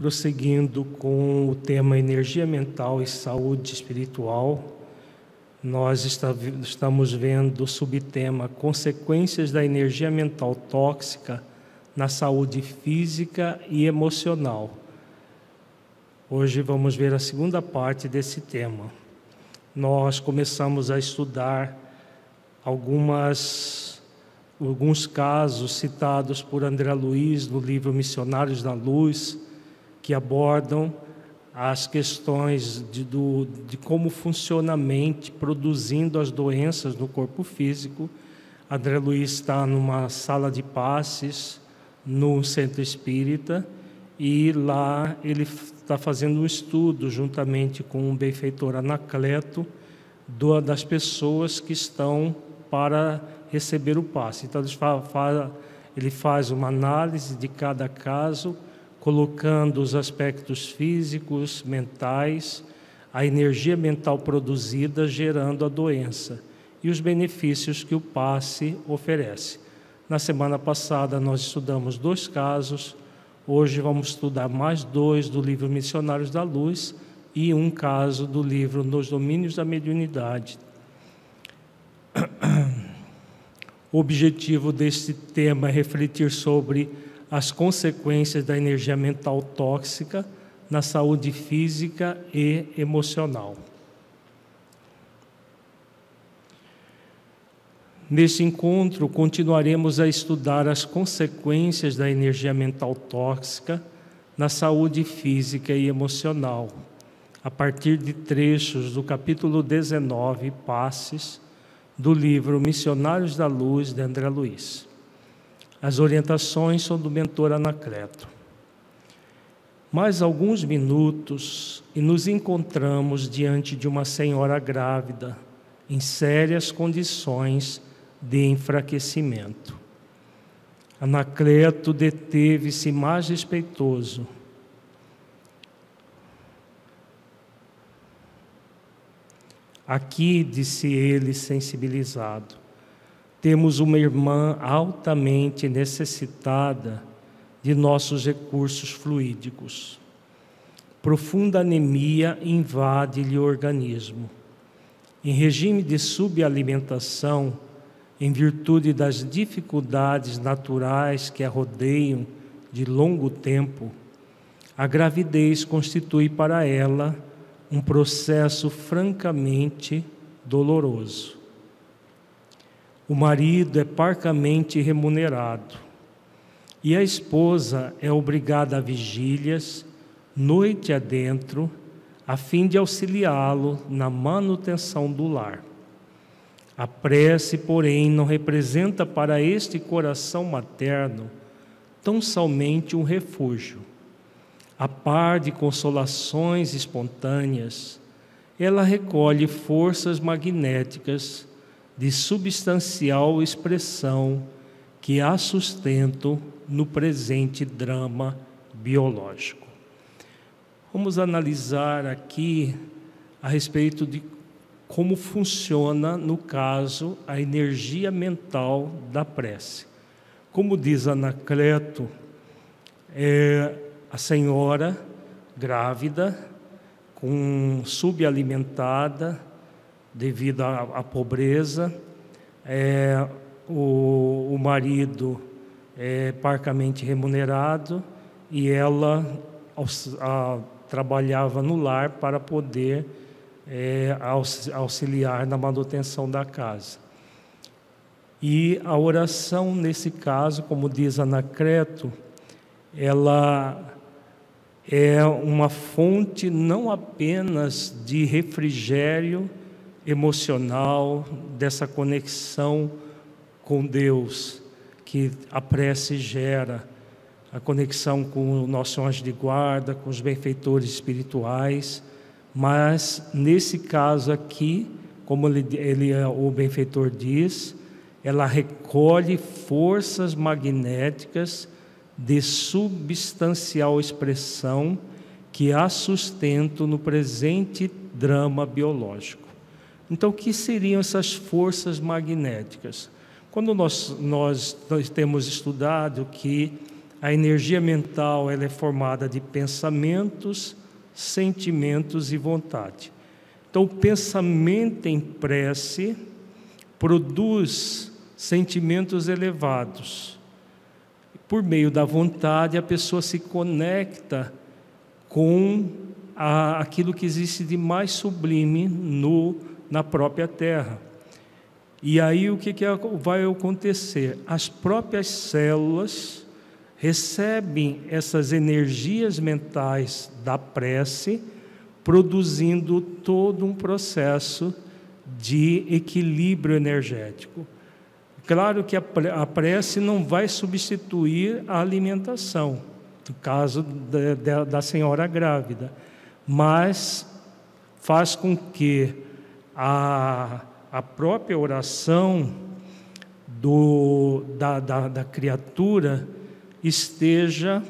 prosseguindo com o tema energia mental e saúde espiritual, nós estamos vendo o subtema consequências da energia mental tóxica na saúde física e emocional. Hoje vamos ver a segunda parte desse tema. Nós começamos a estudar algumas alguns casos citados por André Luiz no livro Missionários da Luz, que abordam as questões de, do, de como funciona a mente produzindo as doenças no corpo físico. André Luiz está numa sala de passes no centro espírita e lá ele está fazendo um estudo juntamente com o benfeitor Anacleto do, das pessoas que estão para receber o passe. Então ele faz, uma análise de cada caso colocando os aspectos físicos, mentais, a energia mental produzida gerando a doença e os benefícios que o passe oferece. Na semana passada nós estudamos dois casos, hoje vamos estudar mais dois do livro Missionários da Luz e um caso do livro Nos Domínios da Mediunidade. O objetivo deste tema é refletir sobre as consequências da energia mental tóxica na saúde física e emocional. Neste encontro, continuaremos a estudar as consequências da energia mental tóxica na saúde física e emocional, a partir de trechos do capítulo 19, Passes, do livro Missionários da Luz, de André Luiz. As orientações são do mentor Anacleto. Mais alguns minutos e nos encontramos diante de uma senhora grávida, em sérias condições de enfraquecimento. Anacleto deteve-se mais respeitoso. Aqui, disse ele, sensibilizado, temos uma irmã altamente necessitada de nossos recursos fluídicos. Profunda anemia invade-lhe o organismo. Em regime de subalimentação, em virtude das dificuldades naturais que a rodeiam de longo tempo, a gravidez constitui para ela um processo francamente doloroso. O marido é parcamente remunerado e a esposa é obrigada a vigílias, noite adentro, a fim de auxiliá-lo na manutenção do lar. A prece, porém, não representa para este coração materno tão somente um refúgio. A par de consolações espontâneas, ela recolhe forças magnéticas de substancial expressão que há sustento no presente drama biológico. Vamos analisar aqui a respeito de como funciona, no caso, a energia mental da prece. Como diz Anacleto, é a senhora grávida, com subalimentada, devido à, à pobreza. É, o, o, marido é parcamente remunerado e ela a, trabalhava no lar para poder é, auxiliar na manutenção da casa. E a oração, nesse caso, como diz Anacreto, ela é uma fonte não apenas de refrigério emocional, dessa conexão com Deus que a prece gera, a conexão com o nosso anjo de guarda, com os benfeitores espirituais, mas nesse caso aqui, como ele, ele o benfeitor diz, ela recolhe forças magnéticas de substancial expressão que há sustento no presente drama biológico. Então, o que seriam essas forças magnéticas? Quando nós, nós, nós temos estudado que a energia mental ela é formada de pensamentos, sentimentos e vontade. Então, o pensamento em prece produz sentimentos elevados. Por meio da vontade, a pessoa se conecta com a, aquilo que existe de mais sublime no, na própria terra. E aí o que, que vai acontecer? As próprias células recebem essas energias mentais da prece, produzindo todo um processo de equilíbrio energético. Claro que a prece não vai substituir a alimentação, no caso da, da senhora grávida, mas faz com que a, a própria oração do, da, da, da criatura esteja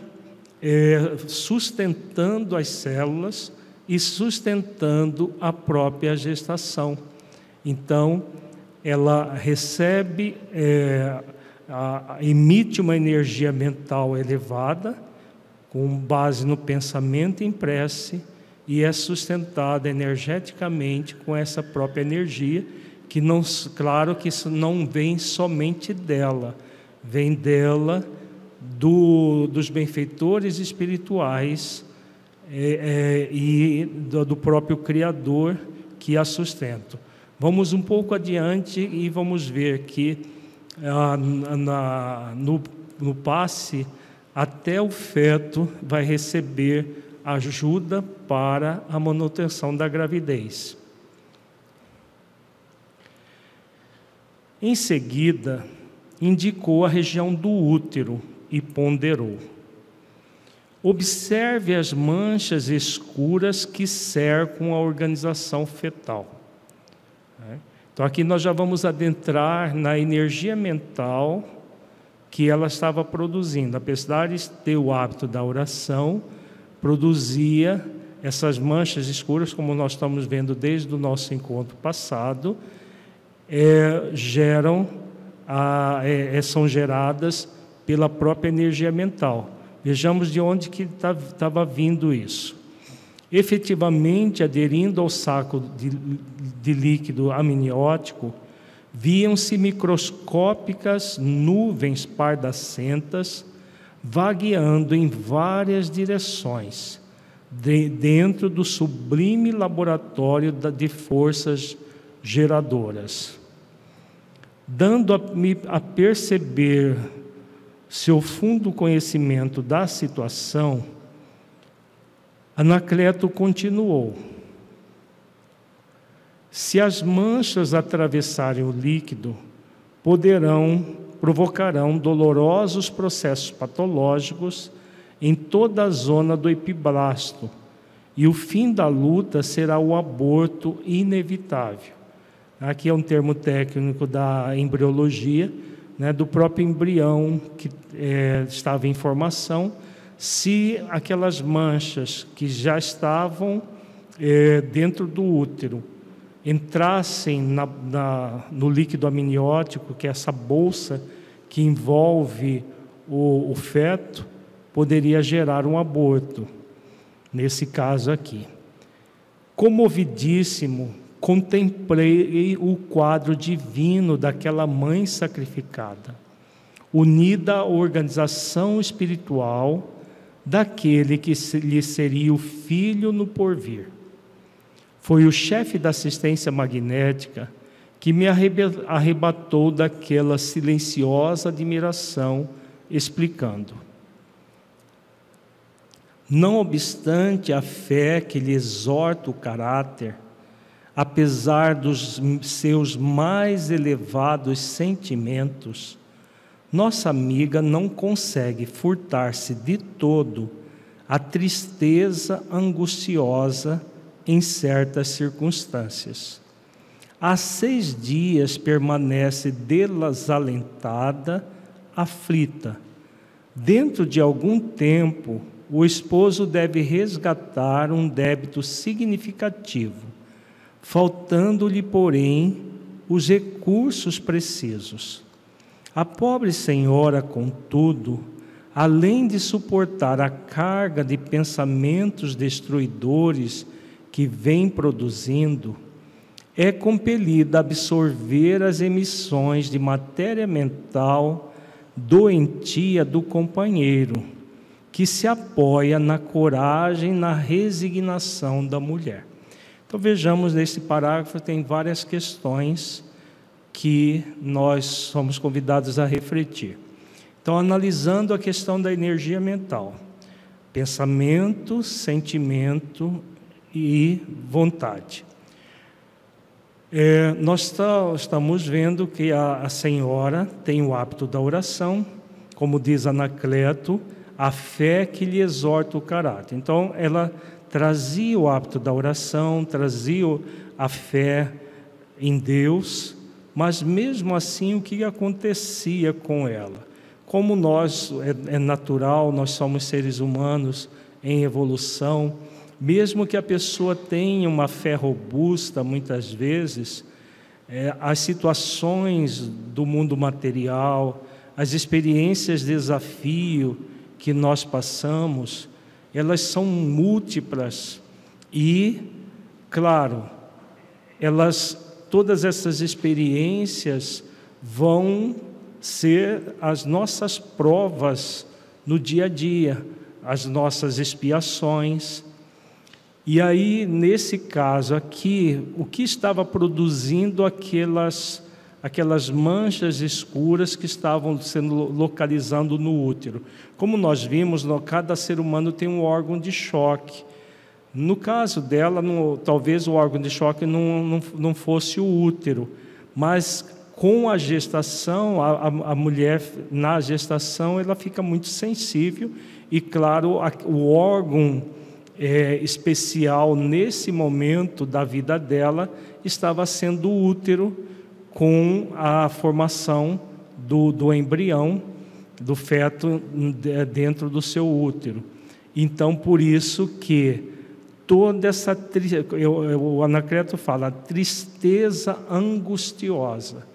é, sustentando as células e sustentando a própria gestação. Então, ela recebe, é, a, emite uma energia mental elevada, com base no pensamento em prece, e é sustentada energeticamente com essa própria energia, que não, claro que isso não vem somente dela, vem dela do, dos benfeitores espirituais é, é, e do, do próprio Criador que a sustentam. Vamos um pouco adiante e vamos ver que ah, na, no, no passe, até o feto vai receber ajuda para a manutenção da gravidez. Em seguida, indicou a região do útero e ponderou. Observe as manchas escuras que cercam a organização fetal. Né? Então, aqui nós já vamos adentrar na energia mental que ela estava produzindo. Apesar de ter o hábito da oração, produzia essas manchas escuras, como nós estamos vendo desde o nosso encontro passado, é, geram, a, é, é são geradas pela própria energia mental. Vejamos de onde que estava vindo isso efetivamente aderindo ao saco de, de líquido amniótico, viam-se microscópicas nuvens pardacentas vagueando em várias direções, de, dentro do sublime laboratório de forças geradoras. Dando a, a perceber seu fundo conhecimento da situação, Anacleto continuou: Se as manchas atravessarem o líquido, poderão provocarão dolorosos processos patológicos em toda a zona do epiblasto, e o fim da luta será o aborto inevitável. Aqui é um termo técnico da embriologia, né, do próprio embrião que é, estava em formação se aquelas manchas que já estavam é, dentro do útero entrassem na, na, no líquido amniótico, que é essa bolsa que envolve o, o feto, poderia gerar um aborto, nesse caso aqui. Comovidíssimo, contemplei o quadro divino daquela mãe sacrificada, unida à organização espiritual daquele que lhe seria o filho no porvir. Foi o chefe da assistência magnética que me arrebatou daquela silenciosa admiração, explicando. Não obstante a fé que lhe exorta o caráter, apesar dos seus mais elevados sentimentos, nossa amiga não consegue furtar-se de todo a tristeza angustiosa em certas circunstâncias. Há seis dias permanece desalentada, aflita. Dentro de algum tempo, o esposo deve resgatar um débito significativo, faltando-lhe, porém, os recursos precisos. A pobre senhora, contudo, além de suportar a carga de pensamentos destruidores que vem produzindo, é compelida a absorver as emissões de matéria mental doentia do companheiro, que se apoia na coragem, na resignação da mulher. Então vejamos nesse parágrafo tem várias questões que nós somos convidados a refletir. Então, analisando a questão da energia mental, pensamento, sentimento e vontade. É, nós estamos vendo que a, a, senhora tem o hábito da oração, como diz Anacleto, a fé que lhe exorta o caráter. Então, ela trazia o hábito da oração, trazia a fé em Deus, mas mesmo assim, o que acontecia com ela? Como nós, é, é natural, nós somos seres humanos em evolução, mesmo que a pessoa tenha uma fé robusta, muitas vezes, é, as situações do mundo material, as experiências de desafio que nós passamos, elas são múltiplas e, claro, elas todas essas experiências vão ser as nossas provas no dia a dia, as nossas expiações. E aí, nesse caso aqui, o que estava produzindo aquelas, aquelas manchas escuras que estavam sendo localizando no útero? Como nós vimos, cada ser humano tem um órgão de choque. No caso dela, no, talvez o órgão de choque não, não, não fosse o útero, mas com a gestação, a, a, mulher na gestação, ela fica muito sensível e, claro, a, o órgão é, especial nesse momento da vida dela estava sendo o útero com a formação do, do embrião, do feto dentro do seu útero. Então, por isso que toda essa o Anacleto fala tristeza angustiosa.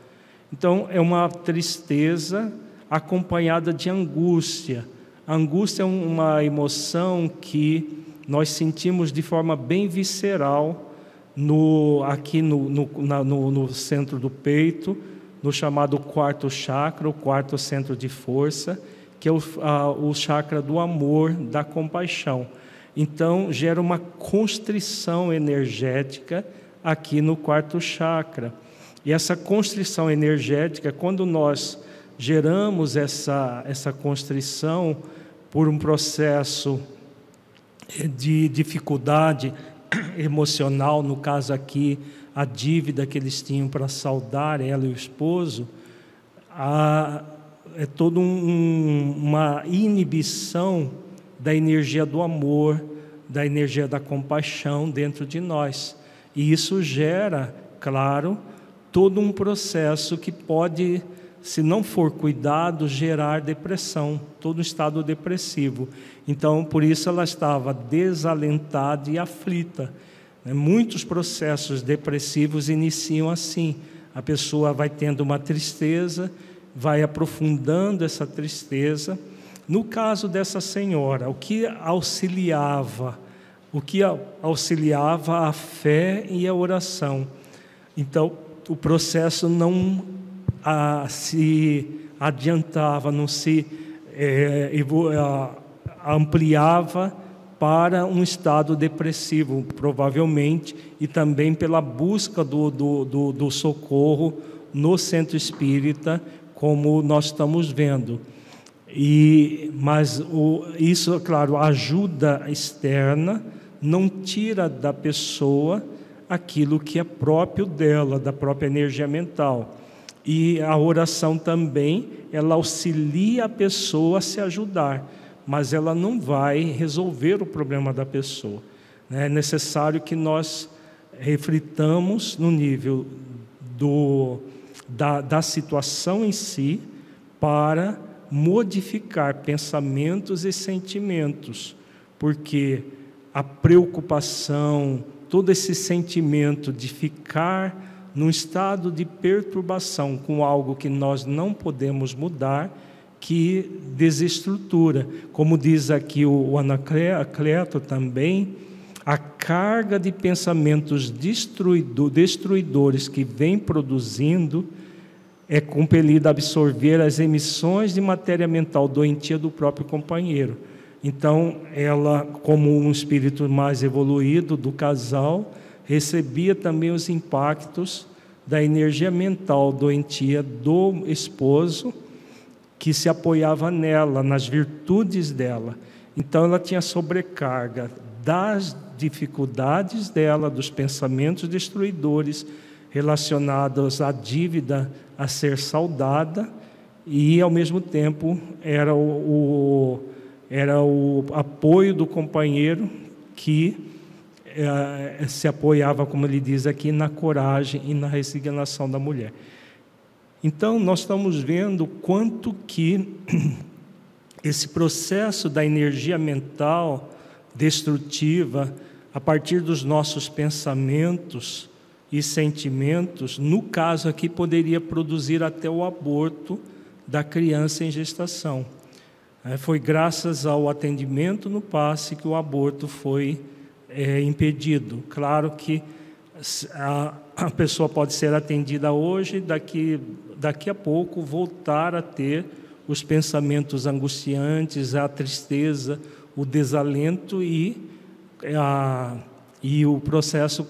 Então é uma tristeza acompanhada de angústia. Angústia é uma emoção que nós sentimos de forma bem visceral no, aqui no, no, na, no, no centro do peito, no chamado quarto chakra, o quarto centro de força, que é o, a, o chakra do amor, da compaixão. Então, gera uma constrição energética aqui no quarto chakra. E essa constrição energética, quando nós geramos essa, essa constrição por um processo de dificuldade emocional, no caso aqui, a dívida que eles tinham para saldar ela e o esposo, a, é toda um, uma inibição da energia do amor, da energia da compaixão dentro de nós. E isso gera, claro, todo um processo que pode, se não for cuidado, gerar depressão, todo estado depressivo. Então, por isso ela estava desalentada e aflita. Né? Muitos processos depressivos iniciam assim. A pessoa vai tendo uma tristeza, vai aprofundando essa tristeza no caso dessa senhora, o que auxiliava? O que auxiliava a fé e a oração. Então, o processo não a, se adiantava, não se é, ampliava para um estado depressivo, provavelmente, e também pela busca do, do, do, do socorro no centro espírita, como nós estamos vendo. E, mas o, isso, claro, ajuda externa não tira da pessoa aquilo que é próprio dela, da própria energia mental. E a oração também, ela auxilia a pessoa a se ajudar, mas ela não vai resolver o problema da pessoa. Né? É necessário que nós reflitamos no nível do, da, da situação em si para modificar pensamentos e sentimentos, porque a preocupação, todo esse sentimento de ficar num estado de perturbação com algo que nós não podemos mudar, que desestrutura. Como diz aqui o Anacleto também, a carga de pensamentos destruidores que vem produzindo é compelida a absorver as emissões de matéria mental doentia do próprio companheiro. Então, ela, como um espírito mais evoluído do casal, recebia também os impactos da energia mental doentia do esposo, que se apoiava nela, nas virtudes dela. Então, ela tinha sobrecarga das dificuldades dela, dos pensamentos destruidores relacionados à dívida a ser saudada, e ao mesmo tempo era o, o era o apoio do companheiro que se apoiava, como ele diz aqui, na coragem e na resignação da mulher. Então, nós estamos vendo quanto que esse processo da energia mental destrutiva, a partir dos nossos pensamentos e sentimentos, no caso aqui, poderia produzir até o aborto da criança em gestação. É, foi graças ao atendimento no passe que o aborto foi é, impedido. Claro que a, a, pessoa pode ser atendida hoje, daqui, daqui a pouco voltar a ter os pensamentos angustiantes, a tristeza, o desalento e, a, e o processo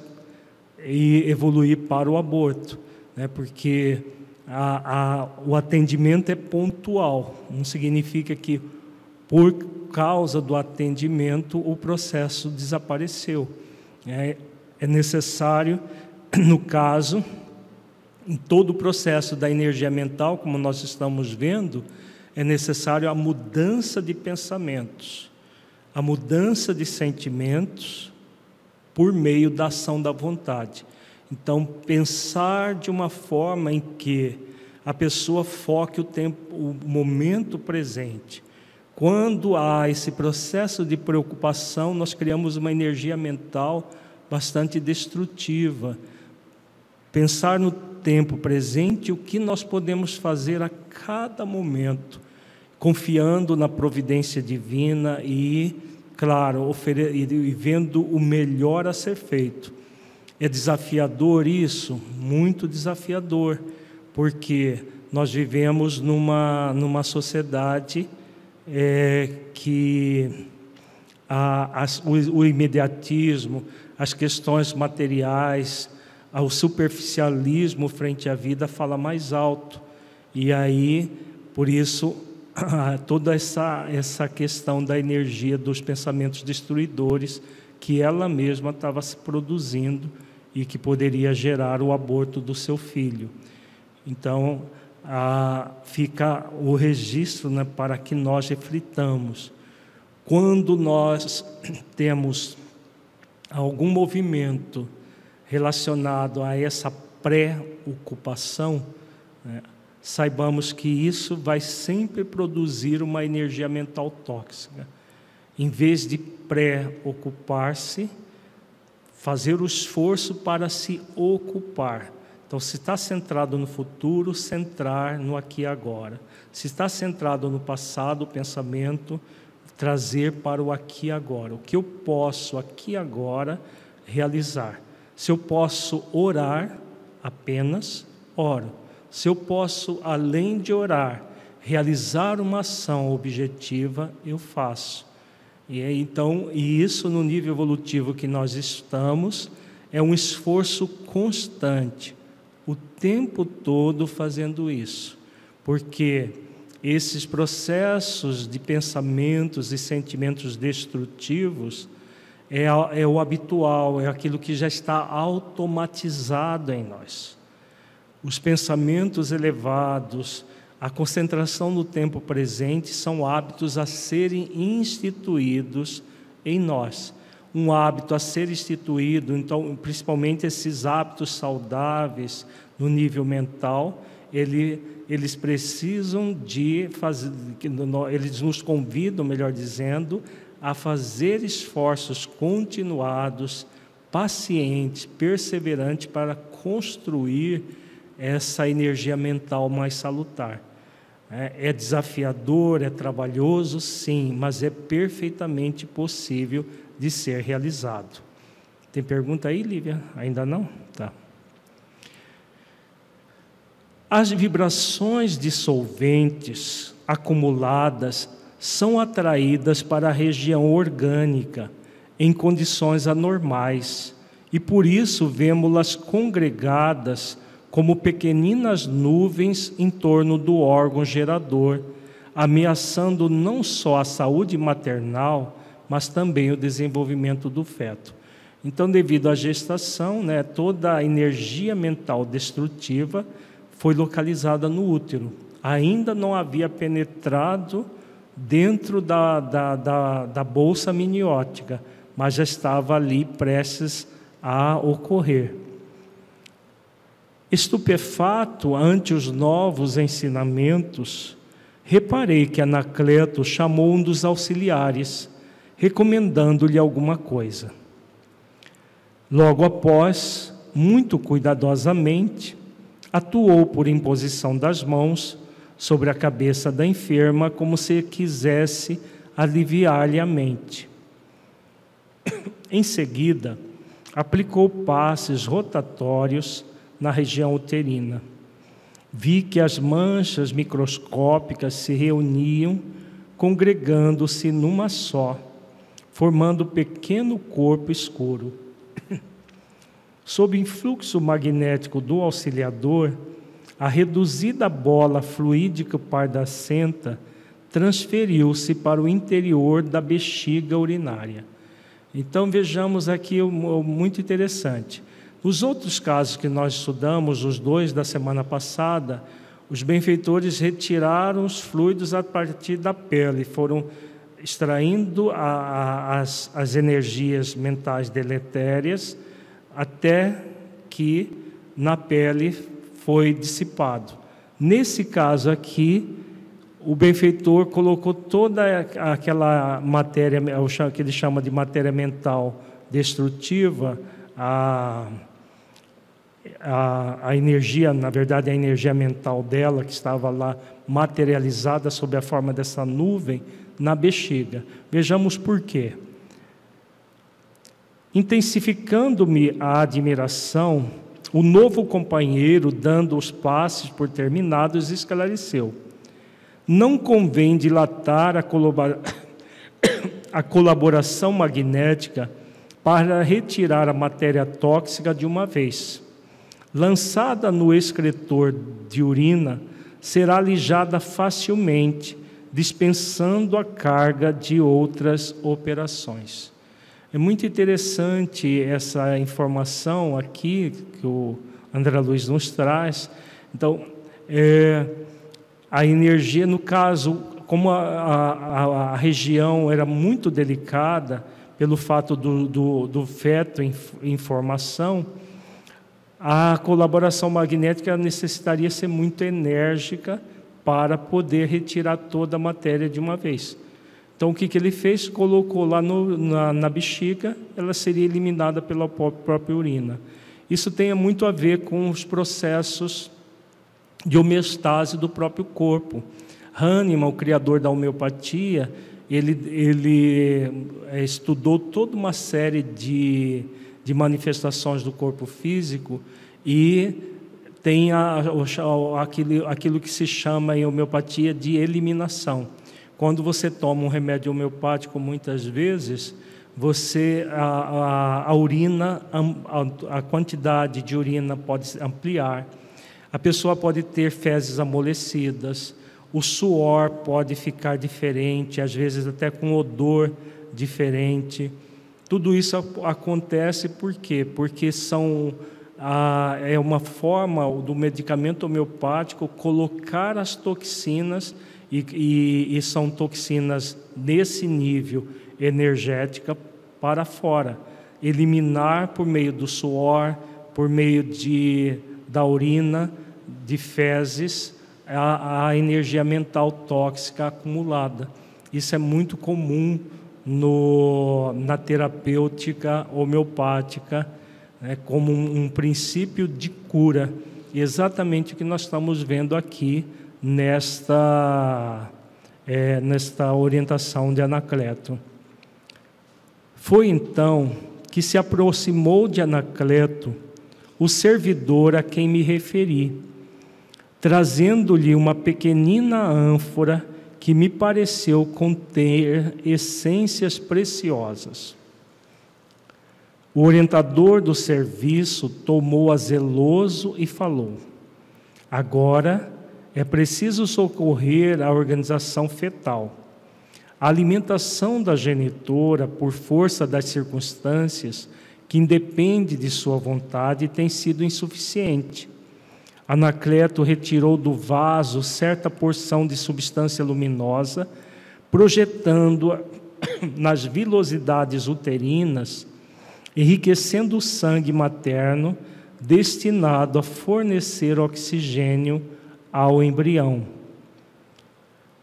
e evoluir para o aborto, né? porque a, a, o atendimento é pontual, não significa que por causa do atendimento o processo desapareceu. É, é necessário, no caso, em todo o processo da energia mental, como nós estamos vendo, é necessário a mudança de pensamentos, a mudança de sentimentos por meio da ação da vontade. Então, pensar de uma forma em que a pessoa foque o tempo, o momento presente. Quando há esse processo de preocupação, nós criamos uma energia mental bastante destrutiva. Pensar no tempo presente, o que nós podemos fazer a cada momento, confiando na providência divina e, claro, e vendo o melhor a ser feito. É desafiador isso? Muito desafiador, porque nós vivemos numa, numa sociedade é, que a, as, o, o imediatismo, as questões materiais, o superficialismo frente à vida fala mais alto. E aí, por isso, toda essa, essa questão da energia dos pensamentos destruidores que ela mesma estava se produzindo e que poderia gerar o aborto do seu filho. Então, ah, fica o registro né, para que nós reflitamos. Quando nós temos algum movimento relacionado a essa pré-ocupação, né, saibamos que isso vai sempre produzir uma energia mental tóxica. Em vez de pré-ocupar-se, fazer o esforço para se ocupar. Então, se está centrado no futuro, centrar no aqui e agora. Se está centrado no passado, o pensamento, trazer para o aqui e agora. O que eu posso aqui e agora realizar. Se eu posso orar apenas, oro. Se eu posso, além de orar, realizar uma ação objetiva, eu faço. E então, e isso no nível evolutivo que nós estamos, é um esforço constante, o tempo todo fazendo isso, porque esses processos de pensamentos e sentimentos destrutivos é, é o habitual, é aquilo que já está automatizado em nós. Os pensamentos elevados, a concentração no tempo presente são hábitos a serem instituídos em nós. Um hábito a ser instituído, então, principalmente esses hábitos saudáveis no nível mental, ele, eles precisam de fazer, eles nos convidam, melhor dizendo, a fazer esforços continuados, pacientes, perseverantes para construir essa energia mental mais salutar. É, é desafiador, é trabalhoso, sim, mas é perfeitamente possível de ser realizado. Tem pergunta aí, Lívia? Ainda não? Tá. As vibrações dissolventes acumuladas são atraídas para a região orgânica em condições anormais e por isso vemos-las congregadas como pequeninas nuvens em torno do órgão gerador, ameaçando não só a saúde maternal, mas também o desenvolvimento do feto. Então, devido à gestação, né, toda a energia mental destrutiva foi localizada no útero. Ainda não havia penetrado dentro da, da, da, da bolsa miniótica, mas já estava ali prestes a ocorrer. Estupefato ante os novos ensinamentos, reparei que Anacleto chamou um dos auxiliares, recomendando-lhe alguma coisa. Logo após, muito cuidadosamente, atuou por imposição das mãos sobre a cabeça da enferma, como se quisesse aliviar-lhe a mente. Em seguida, aplicou passes rotatórios na região uterina. Vi que as manchas microscópicas se reuniam, congregando-se numa só, formando pequeno corpo escuro. Sob influxo magnético do auxiliador, a reduzida bola fluídica pardacenta transferiu-se para o interior da bexiga urinária. Então vejamos aqui muito interessante. Os outros casos que nós estudamos, os dois da semana passada, os benfeitores retiraram os fluidos a partir da pele, foram extraindo a, a, as, as energias mentais deletérias até que na pele foi dissipado. Nesse caso aqui, o benfeitor colocou toda aquela matéria, que ele chama de matéria mental destrutiva, a, a, a, energia, na verdade, a energia mental dela, que estava lá materializada sob a forma dessa nuvem, na bexiga. Vejamos por quê. Intensificando-me a admiração, o novo companheiro, dando os passes por terminados, esclareceu: Não convém dilatar a, colabora... a colaboração magnética para retirar a matéria tóxica de uma vez. Lançada no excretor de urina, será alijada facilmente, dispensando a carga de outras operações. É muito interessante essa informação aqui que o André Luiz nos traz. Então, é, a energia, no caso, como a, a, a, região era muito delicada pelo fato do, do, do feto em, em formação, a colaboração magnética necessitaria ser muito enérgica para poder retirar toda a matéria de uma vez. Então, o que, que ele fez? Colocou lá no, na, na bexiga, ela seria eliminada pela própria urina. Isso tem muito a ver com os processos de homeostase do próprio corpo. Hahnemann, o criador da homeopatia, ele, ele é, estudou toda uma série de, de manifestações do corpo físico e tem a, aquilo, aquilo que se chama em homeopatia de eliminação. Quando você toma um remédio homeopático, muitas vezes, você a, a, a urina, a, a, quantidade de urina pode ampliar, a pessoa pode ter fezes amolecidas, o suor pode ficar diferente, às vezes até com odor diferente. Tudo isso acontece por quê? Porque são é uma forma do medicamento homeopático colocar as toxinas e, e, e são toxinas nesse nível energética para fora. Eliminar por meio do suor, por meio de, da urina, de fezes, a, a energia mental tóxica acumulada. Isso é muito comum no, na terapêutica homeopática, né, como um, um princípio de cura. E exatamente o que nós estamos vendo aqui nesta, é, nesta orientação de Anacleto. Foi então que se aproximou de Anacleto o servidor a quem me referi, trazendo-lhe uma pequenina ânfora que me pareceu conter essências preciosas. O orientador do serviço tomou-a zeloso e falou: Agora é preciso socorrer a organização fetal. A alimentação da genitora, por força das circunstâncias, que independe de sua vontade, tem sido insuficiente. Anacleto retirou do vaso certa porção de substância luminosa, projetando-a nas vilosidades uterinas enriquecendo o sangue materno destinado a fornecer oxigênio ao embrião.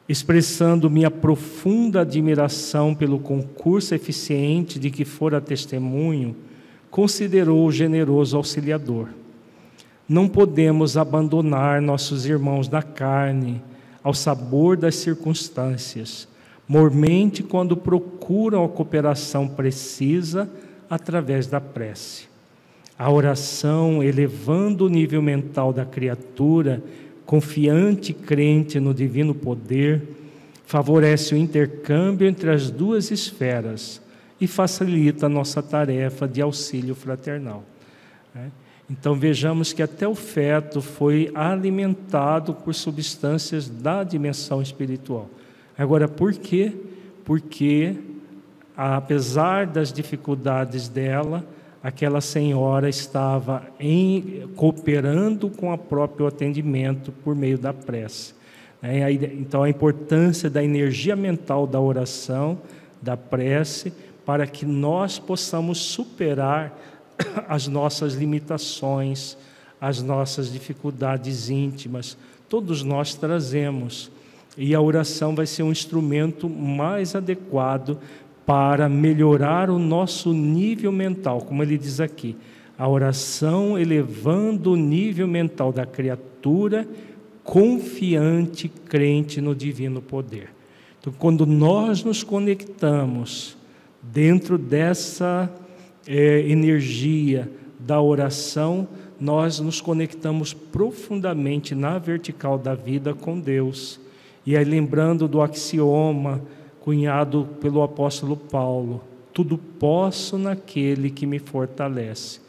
Expressando minha profunda admiração pelo concurso eficiente de que fora testemunho, considerou o generoso auxiliador. Não podemos abandonar nossos irmãos da carne ao sabor das circunstâncias, mormente quando procuram a cooperação precisa através da prece. A oração, elevando o nível mental da criatura, confiante e crente no divino poder, favorece o intercâmbio entre as duas esferas e facilita a nossa tarefa de auxílio fraternal. Né? Então vejamos que até o feto foi alimentado por substâncias da dimensão espiritual. Agora, por quê? Porque apesar das dificuldades dela, aquela senhora estava em, cooperando com o próprio atendimento por meio da prece. Né? Então, a importância da energia mental da oração, da prece, para que nós possamos superar as nossas limitações, as nossas dificuldades íntimas. Todos nós trazemos. E a oração vai ser um instrumento mais adequado para melhorar o nosso nível mental, como ele diz aqui. A oração elevando o nível mental da criatura confiante, crente no divino poder. Então, quando nós nos conectamos dentro dessa é, energia da oração, nós nos conectamos profundamente na vertical da vida com Deus. E aí, lembrando do axioma cunhado pelo apóstolo Paulo: tudo posso naquele que me fortalece.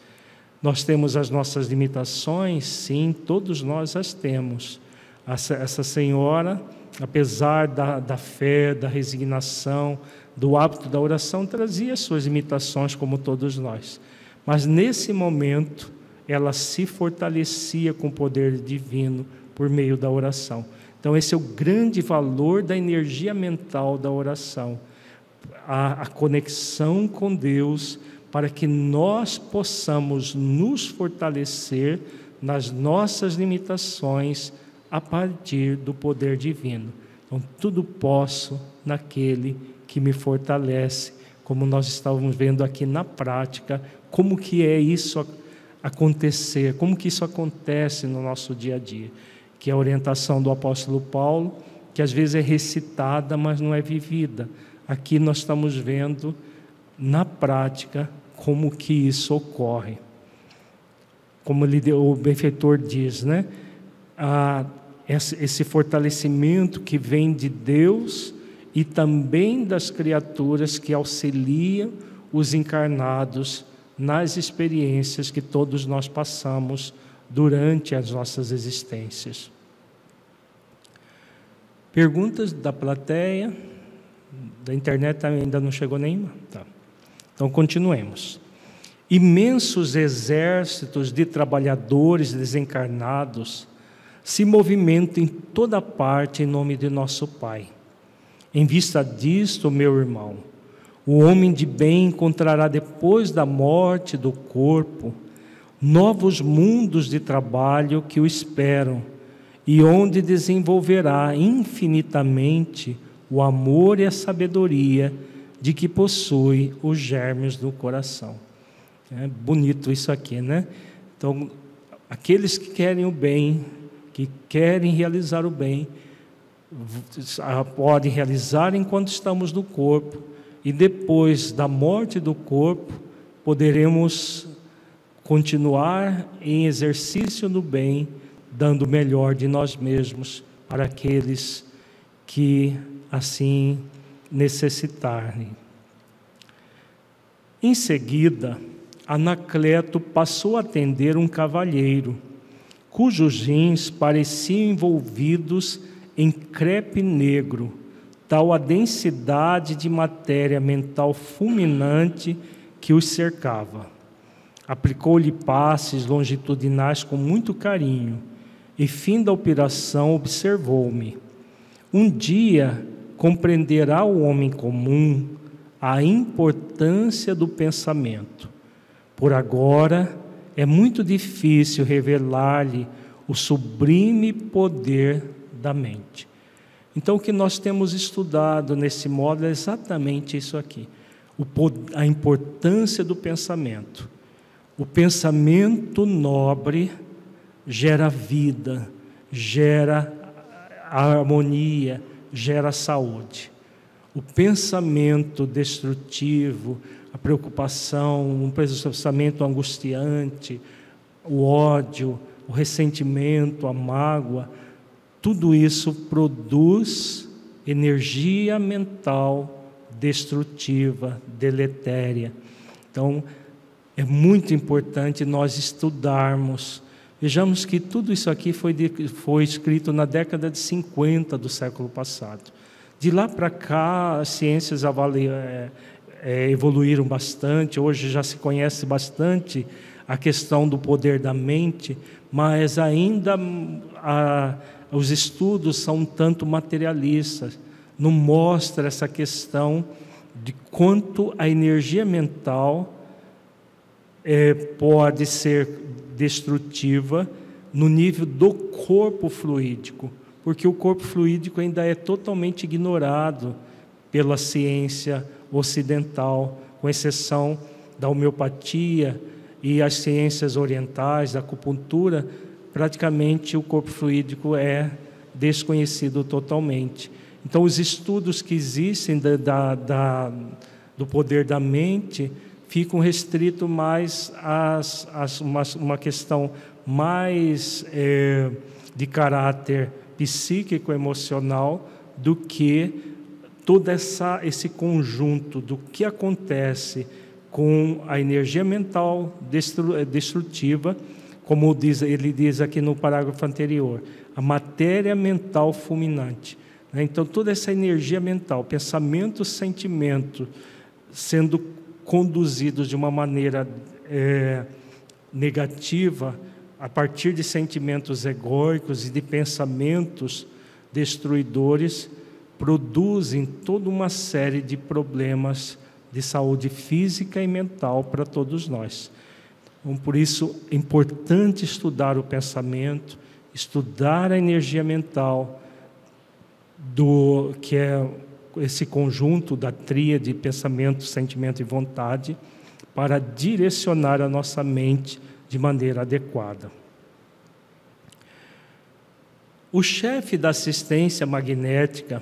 Nós temos as nossas limitações, sim, todos nós as temos. Essa senhora, apesar da, da fé, da resignação, do hábito da oração, trazia suas limitações, como todos nós. Mas nesse momento, ela se fortalecia com o poder divino por meio da oração. Então, esse é o grande valor da energia mental da oração, a, a conexão com Deus, para que nós possamos nos fortalecer nas nossas limitações a partir do poder divino. Então, tudo posso naquele que me fortalece, como nós estávamos vendo aqui na prática, como que é isso acontecer, como que isso acontece no nosso dia a dia que é a orientação do apóstolo Paulo, que às vezes é recitada, mas não é vivida. Aqui nós estamos vendo na prática como que isso ocorre. Como o benfeitor diz, né? Ah, esse fortalecimento que vem de Deus e também das criaturas que auxiliam os encarnados nas experiências que todos nós passamos durante as nossas existências. Perguntas da plateia? Da internet ainda não chegou nenhuma? Tá. Então continuemos. Imensos exércitos de trabalhadores desencarnados se movimentam em toda parte em nome de nosso Pai. Em vista disto, meu irmão, o homem de bem encontrará depois da morte do corpo novos mundos de trabalho que o esperam e onde desenvolverá infinitamente o amor e a sabedoria de que possui os germes do coração. É bonito isso aqui, né? Então, aqueles que querem o bem, que querem realizar o bem, podem realizar enquanto estamos no corpo, e depois da morte do corpo, poderemos continuar em exercício no bem, dando o melhor de nós mesmos para aqueles que assim necessitarem. Em seguida, Anacleto passou a atender um cavalheiro, cujos rins pareciam envolvidos em crepe negro, tal a densidade de matéria mental fulminante que os cercava. Aplicou-lhe passes longitudinais com muito carinho e, fim da operação, observou-me. Um dia compreenderá o homem comum a importância do pensamento. Por agora, é muito difícil revelar-lhe o sublime poder da mente. Então, o que nós temos estudado nesse módulo é exatamente isso aqui: a importância do pensamento. O pensamento nobre gera vida, gera harmonia, gera saúde. O pensamento destrutivo, a preocupação, um pensamento angustiante, o ódio, o ressentimento, a mágoa, tudo isso produz energia mental destrutiva, deletéria. Então, é muito importante nós estudarmos. Vejamos que tudo isso aqui foi, de, foi escrito na década de 50 do século passado. De lá para cá, as ciências é, é, evoluíram bastante, hoje já se conhece bastante a questão do poder da mente, mas ainda a, os estudos são um tanto materialistas, não mostra essa questão de quanto a energia mental é, pode ser destrutiva no nível do corpo fluídico, porque o corpo fluídico ainda é totalmente ignorado pela ciência ocidental, com exceção da homeopatia e as ciências orientais, da acupuntura, praticamente o corpo fluídico é desconhecido totalmente. Então, os estudos que existem da, da, da, do poder da mente ficam restritos mais a, uma, uma, questão mais é, de caráter psíquico, emocional, do que todo essa, esse conjunto do que acontece com a energia mental destrutiva como diz, ele diz aqui no parágrafo anterior, a matéria mental fulminante. Né? Então, toda essa energia mental, pensamento, sentimento, sendo conduzidos de uma maneira é, negativa, a partir de sentimentos egóicos e de pensamentos destruidores, produzem toda uma série de problemas de saúde física e mental para todos nós. Então, por isso, é importante estudar o pensamento, estudar a energia mental, do que é esse conjunto da tríade pensamento, sentimento e vontade, para direcionar a nossa mente de maneira adequada. O chefe da assistência magnética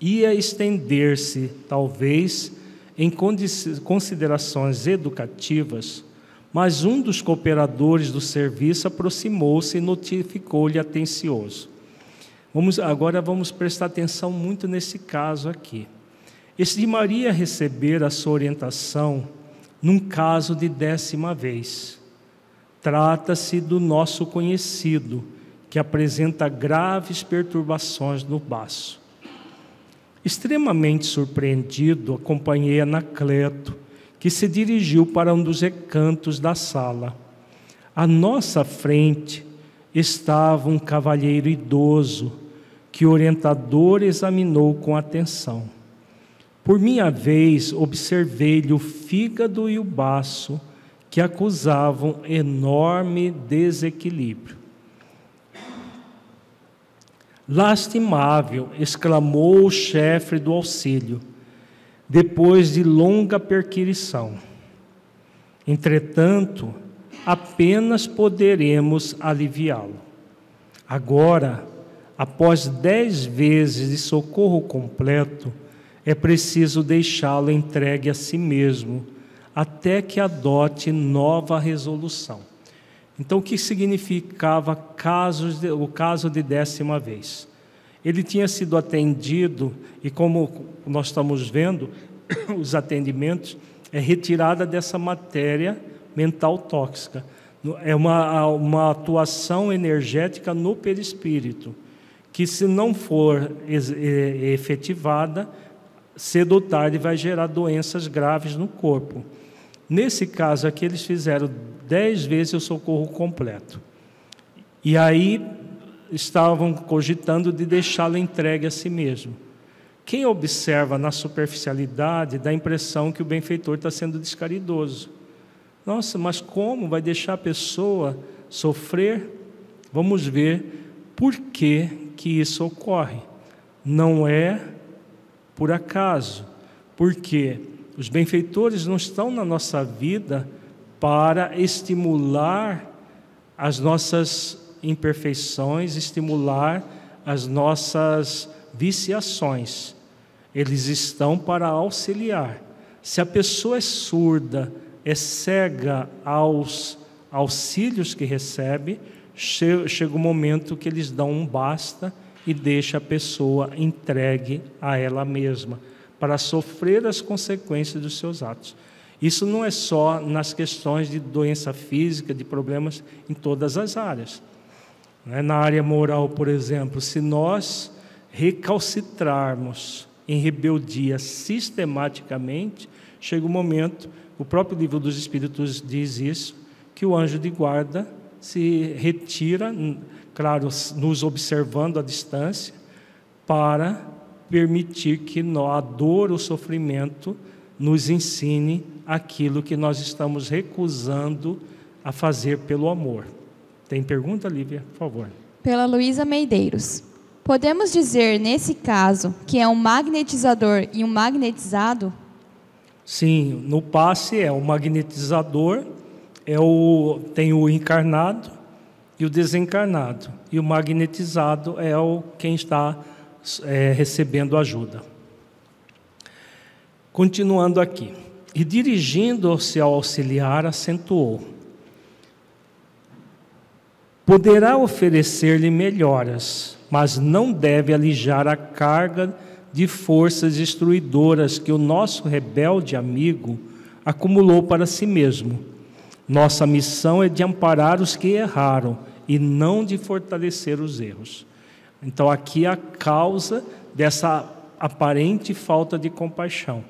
ia estender-se, talvez, em considerações educativas mas um dos cooperadores do serviço aproximou-se e notificou-lhe atencioso. Vamos, agora vamos prestar atenção muito nesse caso aqui. Estimaria receber a sua orientação num caso de décima vez. Trata-se do nosso conhecido, que apresenta graves perturbações no baço. Extremamente surpreendido, acompanhei Anacleto, que se dirigiu para um dos recantos da sala. À nossa frente estava um cavalheiro idoso que o orientador examinou com atenção. Por minha vez, observei-lhe o fígado e o baço que acusavam enorme desequilíbrio. Lastimável, exclamou o chefe do auxílio depois de longa perquirição. Entretanto, apenas poderemos aliviá-lo. Agora, após dez vezes de socorro completo, é preciso deixá-lo entregue a si mesmo, até que adote nova resolução. Então, o que significava casos de, o caso de décima vez? Ele tinha sido atendido, e como nós estamos vendo, os atendimentos é retirada dessa matéria mental tóxica. É uma, uma atuação energética no perispírito, que se não for efetivada, cedo ou tarde vai gerar doenças graves no corpo. Nesse caso aqui, eles fizeram dez vezes o socorro completo. E aí estavam cogitando de deixá-lo entregue a si mesmo. Quem observa na superficialidade dá a impressão que o benfeitor está sendo descaridoso. Nossa, mas como vai deixar a pessoa sofrer? Vamos ver por que, que isso ocorre. Não é por acaso, porque os benfeitores não estão na nossa vida para estimular as nossas imperfeições, estimular as nossas viciações. Eles estão para auxiliar. Se a pessoa é surda, é cega aos auxílios que recebe, chega o um momento que eles dão um basta e deixa a pessoa entregue a ela mesma para sofrer as consequências dos seus atos. Isso não é só nas questões de doença física, de problemas em todas as áreas. Né? Na área moral, por exemplo, se nós recalcitrarmos em rebeldia sistematicamente, chega o um momento, o próprio livro dos Espíritos diz isso, que o anjo de guarda se retira, claro, nos observando à distância, para permitir que a dor, o sofrimento, nos ensine aquilo que nós estamos recusando a fazer pelo amor. Tem pergunta, Lívia? Por favor. Pela Luísa Meideiros. Podemos dizer, nesse caso, que é um magnetizador e um magnetizado? Sim, no passe é o magnetizador, é o, tem o encarnado e o desencarnado. E o magnetizado é o quem está é, recebendo ajuda. Continuando aqui. E dirigindo-se ao auxiliar, acentuou: Poderá oferecer-lhe melhoras, mas não deve alijar a carga de forças destruidoras que o nosso rebelde amigo acumulou para si mesmo. Nossa missão é de amparar os que erraram e não de fortalecer os erros. Então, aqui a causa dessa aparente falta de compaixão.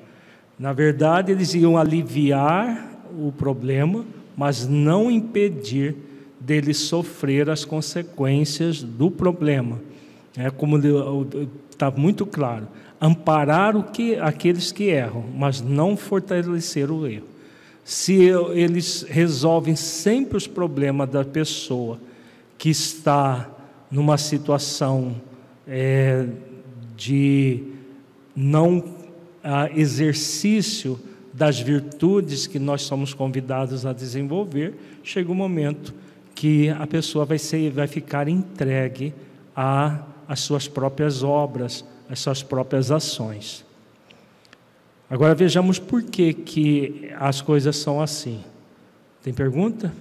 Na verdade, eles iam aliviar o problema, mas não impedir dele sofrer as consequências do problema. É como está muito claro, amparar o que aqueles que erram, mas não fortalecer o erro. Se eles resolvem sempre os problemas da pessoa que está numa situação é, de não exercício das virtudes que nós somos convidados a desenvolver, chega um momento que a pessoa vai, ser, vai ficar entregue às suas próprias obras, às suas próprias ações. Agora vejamos por que, que as coisas são assim. Tem pergunta?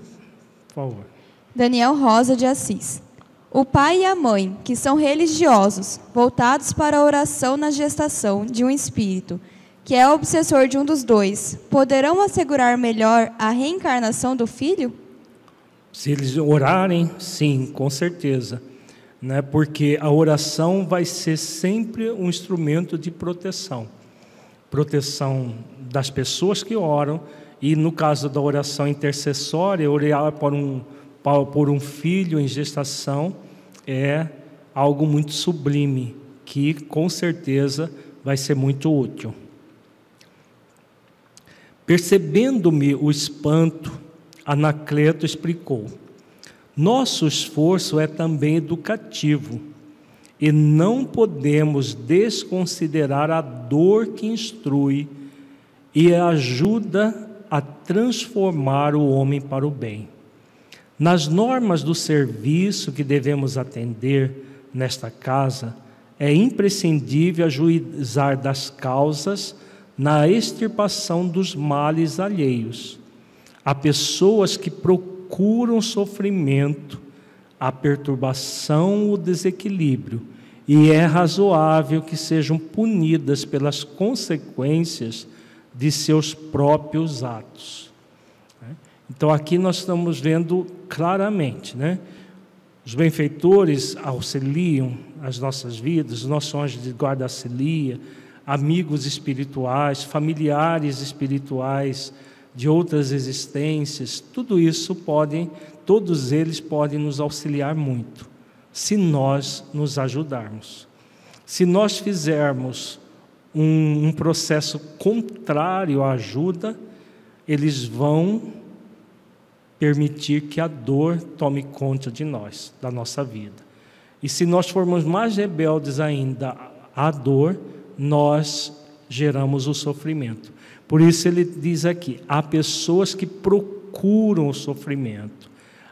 Por favor. Daniel Rosa de Assis. O pai e a mãe, que são religiosos, voltados para a oração na gestação de um espírito, que é obsessor de um dos dois, poderão assegurar melhor a reencarnação do filho? Se eles orarem, sim, com certeza. Né? Porque a oração vai ser sempre um instrumento de proteção proteção das pessoas que oram, e no caso da oração intercessória, orar por um por um filho em gestação é algo muito sublime, que com certeza vai ser muito útil. Percebendo-me o espanto, Anacleto explicou: Nosso esforço é também educativo e não podemos desconsiderar a dor que instrui e ajuda a transformar o homem para o bem. Nas normas do serviço que devemos atender nesta casa, é imprescindível ajuizar das causas na extirpação dos males alheios. Há pessoas que procuram sofrimento, a perturbação, o desequilíbrio, e é razoável que sejam punidas pelas consequências de seus próprios atos. Então aqui nós estamos vendo claramente, né? Os benfeitores auxiliam as nossas vidas, os nossos anjos de guarda auxilia, amigos espirituais, familiares espirituais de outras existências, tudo isso podem, todos eles podem nos auxiliar muito, se nós nos ajudarmos. Se nós fizermos um, um processo contrário à ajuda, eles vão permitir que a dor tome conta de nós, da nossa vida. E se nós formos mais rebeldes ainda à dor, nós geramos o sofrimento. Por isso ele diz aqui: há pessoas que procuram o sofrimento,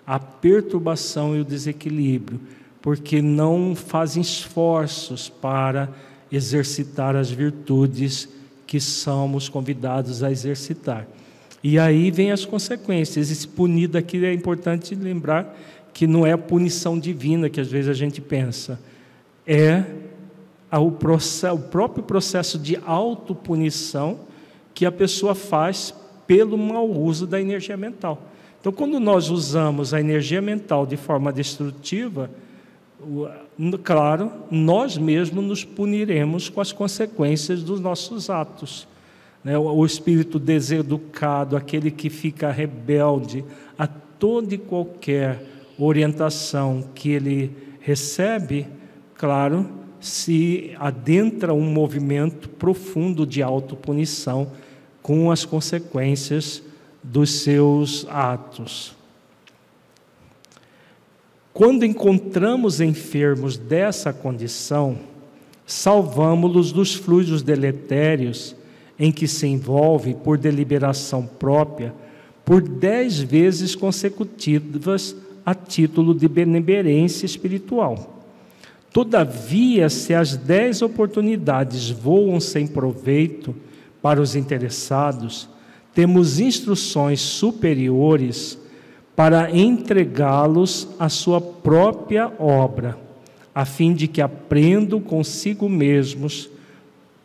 a perturbação e o desequilíbrio, porque não fazem esforços para exercitar as virtudes que somos convidados a exercitar. E aí vem as consequências. Esse punido aqui é importante lembrar que não é a punição divina que às vezes a gente pensa, é o, processo, o próprio processo de autopunição que a pessoa faz pelo mau uso da energia mental. Então, quando nós usamos a energia mental de forma destrutiva, claro, nós mesmos nos puniremos com as consequências dos nossos atos. Né? O espírito deseducado, aquele que fica rebelde a toda e qualquer orientação que ele recebe, claro, se adentra um movimento profundo de autopunição com as consequências dos seus atos. Quando encontramos enfermos dessa condição, salvamos-los dos fluidos deletérios em que se envolve por deliberação própria por dez vezes consecutivas a título de benemerência espiritual. Todavia, se as dez oportunidades voam sem proveito para os interessados, temos instruções superiores para entregá-los à sua própria obra, a fim de que aprendam consigo mesmos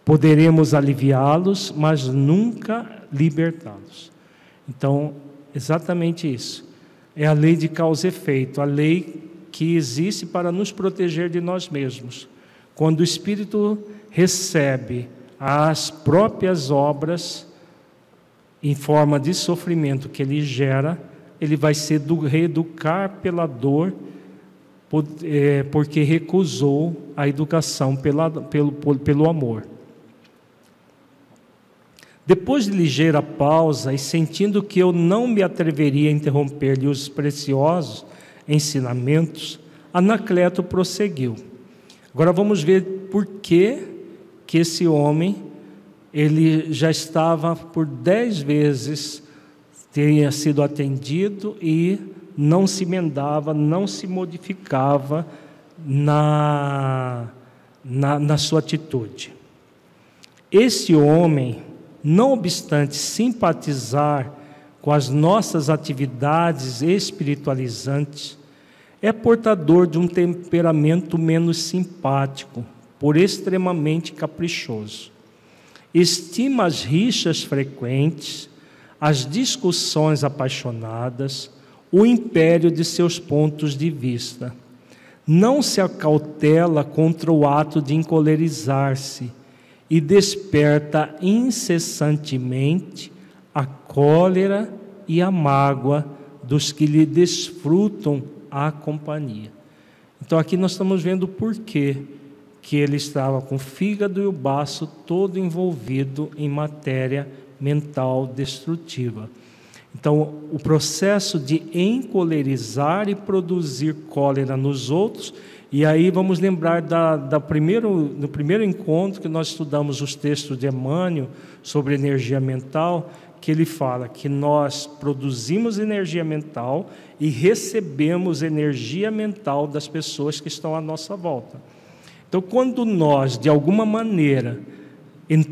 Poderemos aliviá-los, mas nunca libertá-los. Então, exatamente isso. É a lei de causa e efeito, a lei que existe para nos proteger de nós mesmos. Quando o Espírito recebe as próprias obras em forma de sofrimento que ele gera, ele vai se reeducar pela dor, é, porque recusou a educação pela, pelo, pelo amor. Depois de ligeira pausa e sentindo que eu não me atreveria a interromper-lhe os preciosos ensinamentos, Anacleto prosseguiu. Agora vamos ver por que, que esse homem ele já estava por dez vezes teria sido atendido e não se emendava, não se modificava na, na, na sua atitude. Esse homem não obstante simpatizar com as nossas atividades espiritualizantes, é portador de um temperamento menos simpático, por extremamente caprichoso. Estima as rixas frequentes, as discussões apaixonadas, o império de seus pontos de vista. Não se acautela contra o ato de encolerizar-se e desperta incessantemente a cólera e a mágoa dos que lhe desfrutam a companhia. Então aqui nós estamos vendo o porquê que ele estava com o fígado e o baço todo envolvido em matéria mental destrutiva. Então, o processo de encolerizar e produzir cólera nos outros e aí vamos lembrar da, da primeiro, do primeiro encontro que nós estudamos os textos de Emmanuel sobre energia mental, que ele fala que nós produzimos energia mental e recebemos energia mental das pessoas que estão à nossa volta. Então, quando nós, de alguma maneira,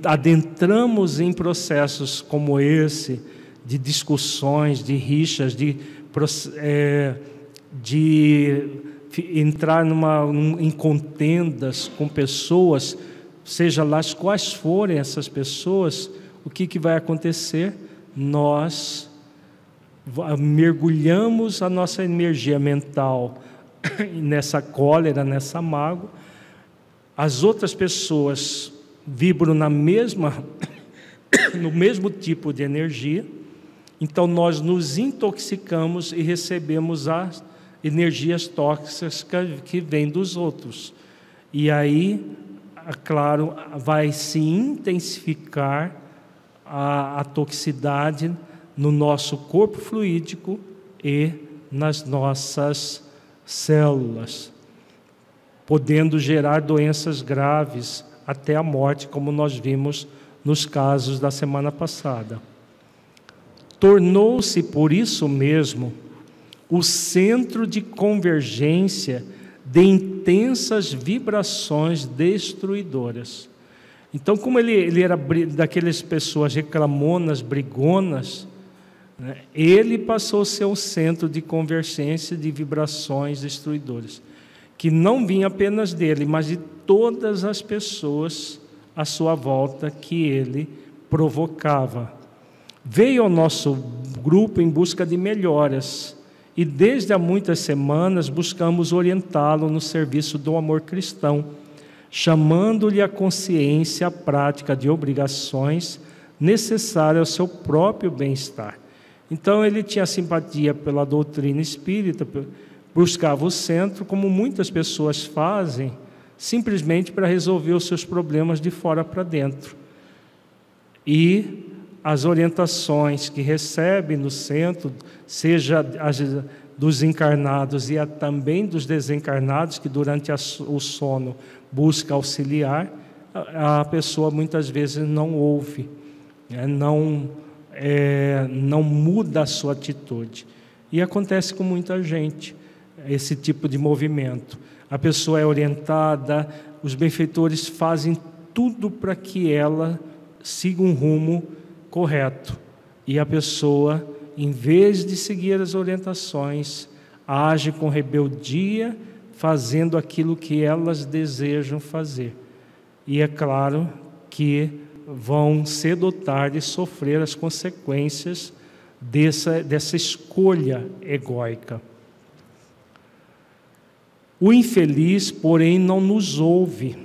adentramos em processos como esse, de discussões, de rixas, de, é, de entrar numa, em contendas com pessoas, seja lá quais forem essas pessoas, o que, que vai acontecer? Nós mergulhamos a nossa energia mental nessa cólera, nessa mágoa, as outras pessoas vibram na mesma, no mesmo tipo de energia, então nós nos intoxicamos e recebemos as energias tóxicas que vêm dos outros. E aí, claro, vai se intensificar a, a toxicidade no nosso corpo fluídico e nas nossas células, podendo gerar doenças graves até a morte, como nós vimos nos casos da semana passada. Tornou-se, por isso mesmo, o centro de convergência de intensas vibrações destruidoras. Então, como ele, ele era daquelas pessoas reclamonas, brigonas, né, ele passou a ser o centro de convergência de vibrações destruidoras, que não vinha apenas dele, mas de todas as pessoas à sua volta que ele provocava. Veio ao nosso grupo em busca de melhoras e desde há muitas semanas buscamos orientá-lo no serviço do amor cristão, chamando-lhe a consciência a prática de obrigações necessárias ao seu próprio bem-estar. Então ele tinha simpatia pela doutrina espírita, buscava o centro, como muitas pessoas fazem, simplesmente para resolver os seus problemas de fora para dentro. E as orientações que recebe no centro, seja as dos encarnados e também dos desencarnados, que durante o sono busca auxiliar, a pessoa muitas vezes não ouve, né? não, é, não muda a sua atitude. E acontece com muita gente esse tipo de movimento. A pessoa é orientada, os benfeitores fazem tudo para que ela siga um rumo correto. E a pessoa, em vez de seguir as orientações, age com rebeldia, fazendo aquilo que elas desejam fazer. E é claro que vão cedo ou tarde sofrer as consequências dessa, dessa escolha egóica. O infeliz, porém, não nos ouve,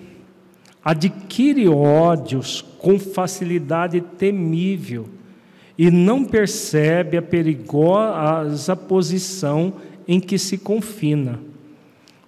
adquire ódios com facilidade temível e não percebe a perigosa posição em que se confina.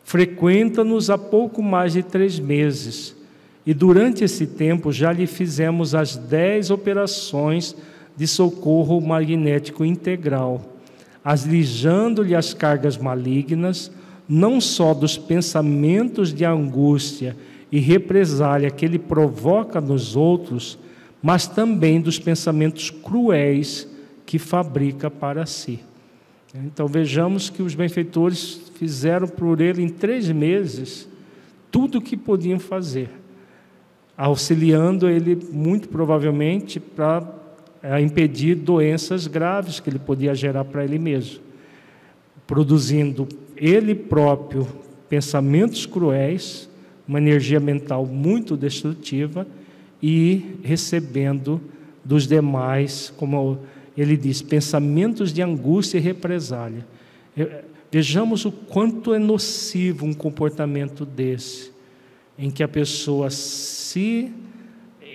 Frequenta-nos há pouco mais de três meses e durante esse tempo já lhe fizemos as dez operações de socorro magnético integral, aslijando-lhe as cargas malignas, não só dos pensamentos de angústia e represália que ele provoca nos outros, mas também dos pensamentos cruéis que fabrica para si. Então vejamos que os benfeitores fizeram por ele em três meses tudo o que podiam fazer, auxiliando ele muito provavelmente para é, impedir doenças graves que ele podia gerar para ele mesmo, produzindo ele próprio pensamentos cruéis uma energia mental muito destrutiva e recebendo dos demais, como ele diz, pensamentos de angústia e represália. Vejamos o quanto é nocivo um comportamento desse, em que a pessoa se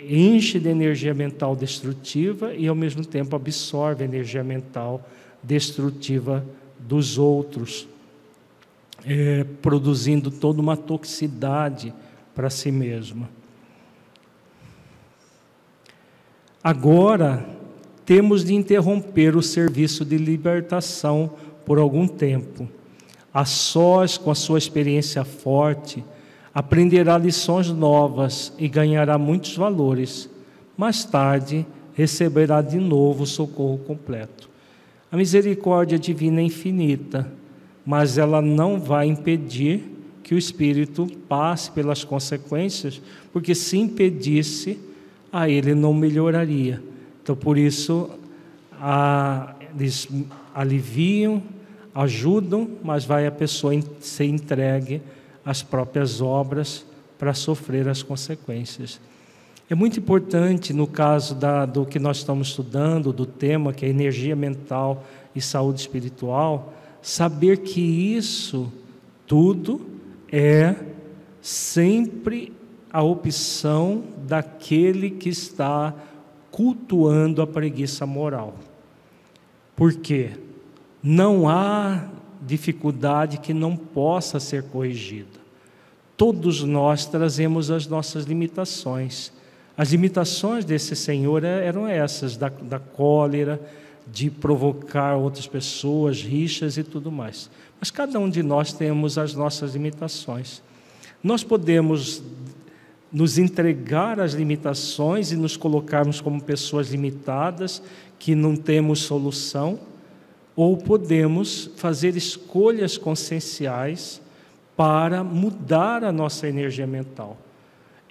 enche de energia mental destrutiva e ao mesmo tempo absorve a energia mental destrutiva dos outros é, produzindo toda uma toxicidade para si mesma. Agora, temos de interromper o serviço de libertação por algum tempo. A sós, com a sua experiência forte, aprenderá lições novas e ganhará muitos valores. Mais tarde, receberá de novo o socorro completo. A misericórdia divina é infinita, mas ela não vai impedir que o espírito passe pelas consequências, porque se impedisse, a ele não melhoraria. Então, por isso, a, eles aliviam, ajudam, mas vai a pessoa ser entregue às próprias obras para sofrer as consequências. É muito importante, no caso da, do que nós estamos estudando, do tema que é energia mental e saúde espiritual, saber que isso tudo é sempre a opção daquele que está cultuando a preguiça moral. Por quê? Não há dificuldade que não possa ser corrigida. Todos nós trazemos as nossas limitações. As limitações desse Senhor é, eram essas, da, da cólera, de provocar outras pessoas, rixas e tudo mais. Mas cada um de nós temos as nossas limitações. Nós podemos nos entregar às limitações e nos colocarmos como pessoas limitadas, que não temos solução, ou podemos fazer escolhas conscienciais para mudar a nossa energia mental.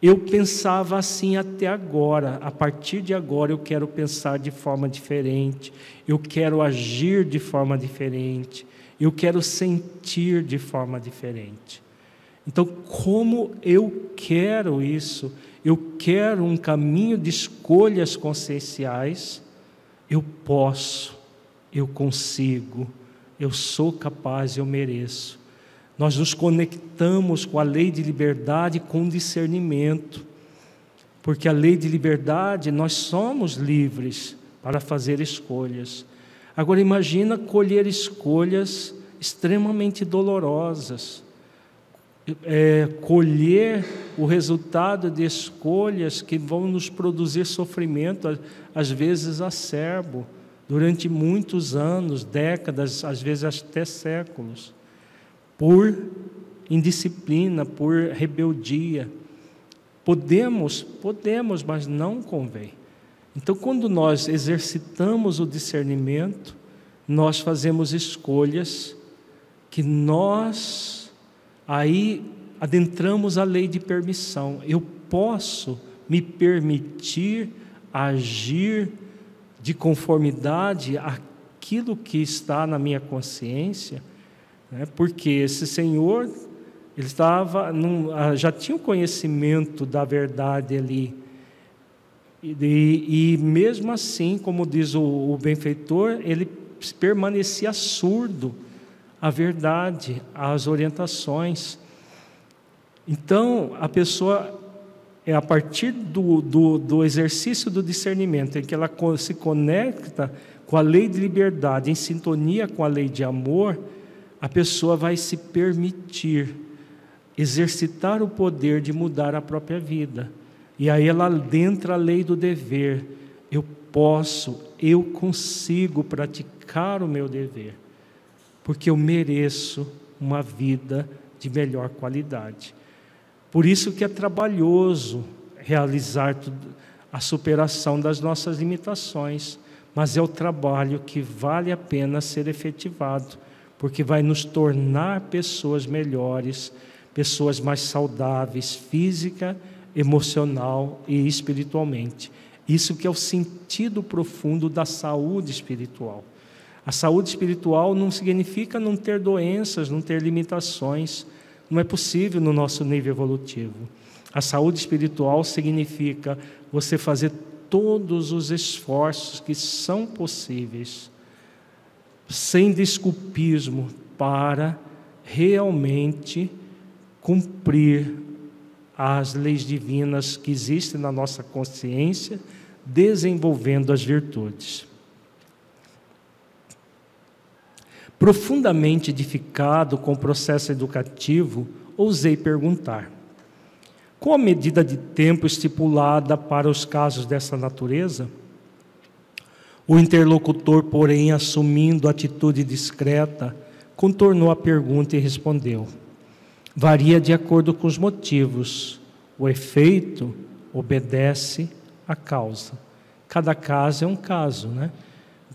Eu pensava assim até agora, a partir de agora eu quero pensar de forma diferente, eu quero agir de forma diferente, eu quero sentir de forma diferente. Então, como eu quero isso, eu quero um caminho de escolhas conscienciais, eu posso, eu consigo, eu sou capaz, eu mereço. Nós nos conectamos com a lei de liberdade com discernimento, porque a lei de liberdade nós somos livres para fazer escolhas. Agora imagina colher escolhas extremamente dolorosas, é, colher o resultado de escolhas que vão nos produzir sofrimento, às vezes acerbo, durante muitos anos, décadas, às vezes até séculos por indisciplina, por rebeldia. Podemos, podemos, mas não convém. Então, quando nós exercitamos o discernimento, nós fazemos escolhas que nós aí adentramos a lei de permissão. Eu posso me permitir agir de conformidade àquilo que está na minha consciência né? porque esse senhor ele estava num, ah, já tinha o conhecimento da verdade ali e, e mesmo assim, como diz o, o benfeitor, ele permanecia surdo à verdade, às orientações. Então, a pessoa, é a partir do, do, do, exercício do discernimento, em que ela se conecta com a lei de liberdade, em sintonia com a lei de amor, a pessoa vai se permitir exercitar o poder de mudar a própria vida. E aí ela adentra a lei do dever. Eu posso, eu consigo praticar o meu dever, porque eu mereço uma vida de melhor qualidade. Por isso que é trabalhoso realizar a superação das nossas limitações, mas é o trabalho que vale a pena ser efetivado porque vai nos tornar pessoas melhores, pessoas mais saudáveis, física, emocional e espiritualmente. Isso que é o sentido profundo da saúde espiritual. A saúde espiritual não significa não ter doenças, não ter limitações. Não é possível no nosso nível evolutivo. A saúde espiritual significa você fazer todos os esforços que são possíveis sem desculpismo, para realmente cumprir as leis divinas que existem na nossa consciência, desenvolvendo as virtudes. Profundamente edificado com o processo educativo, ousei perguntar: qual a medida de tempo estipulada para os casos dessa natureza? O interlocutor, porém, assumindo atitude discreta, contornou a pergunta e respondeu: Varia de acordo com os motivos. O efeito obedece à causa. cada caso é um caso, né?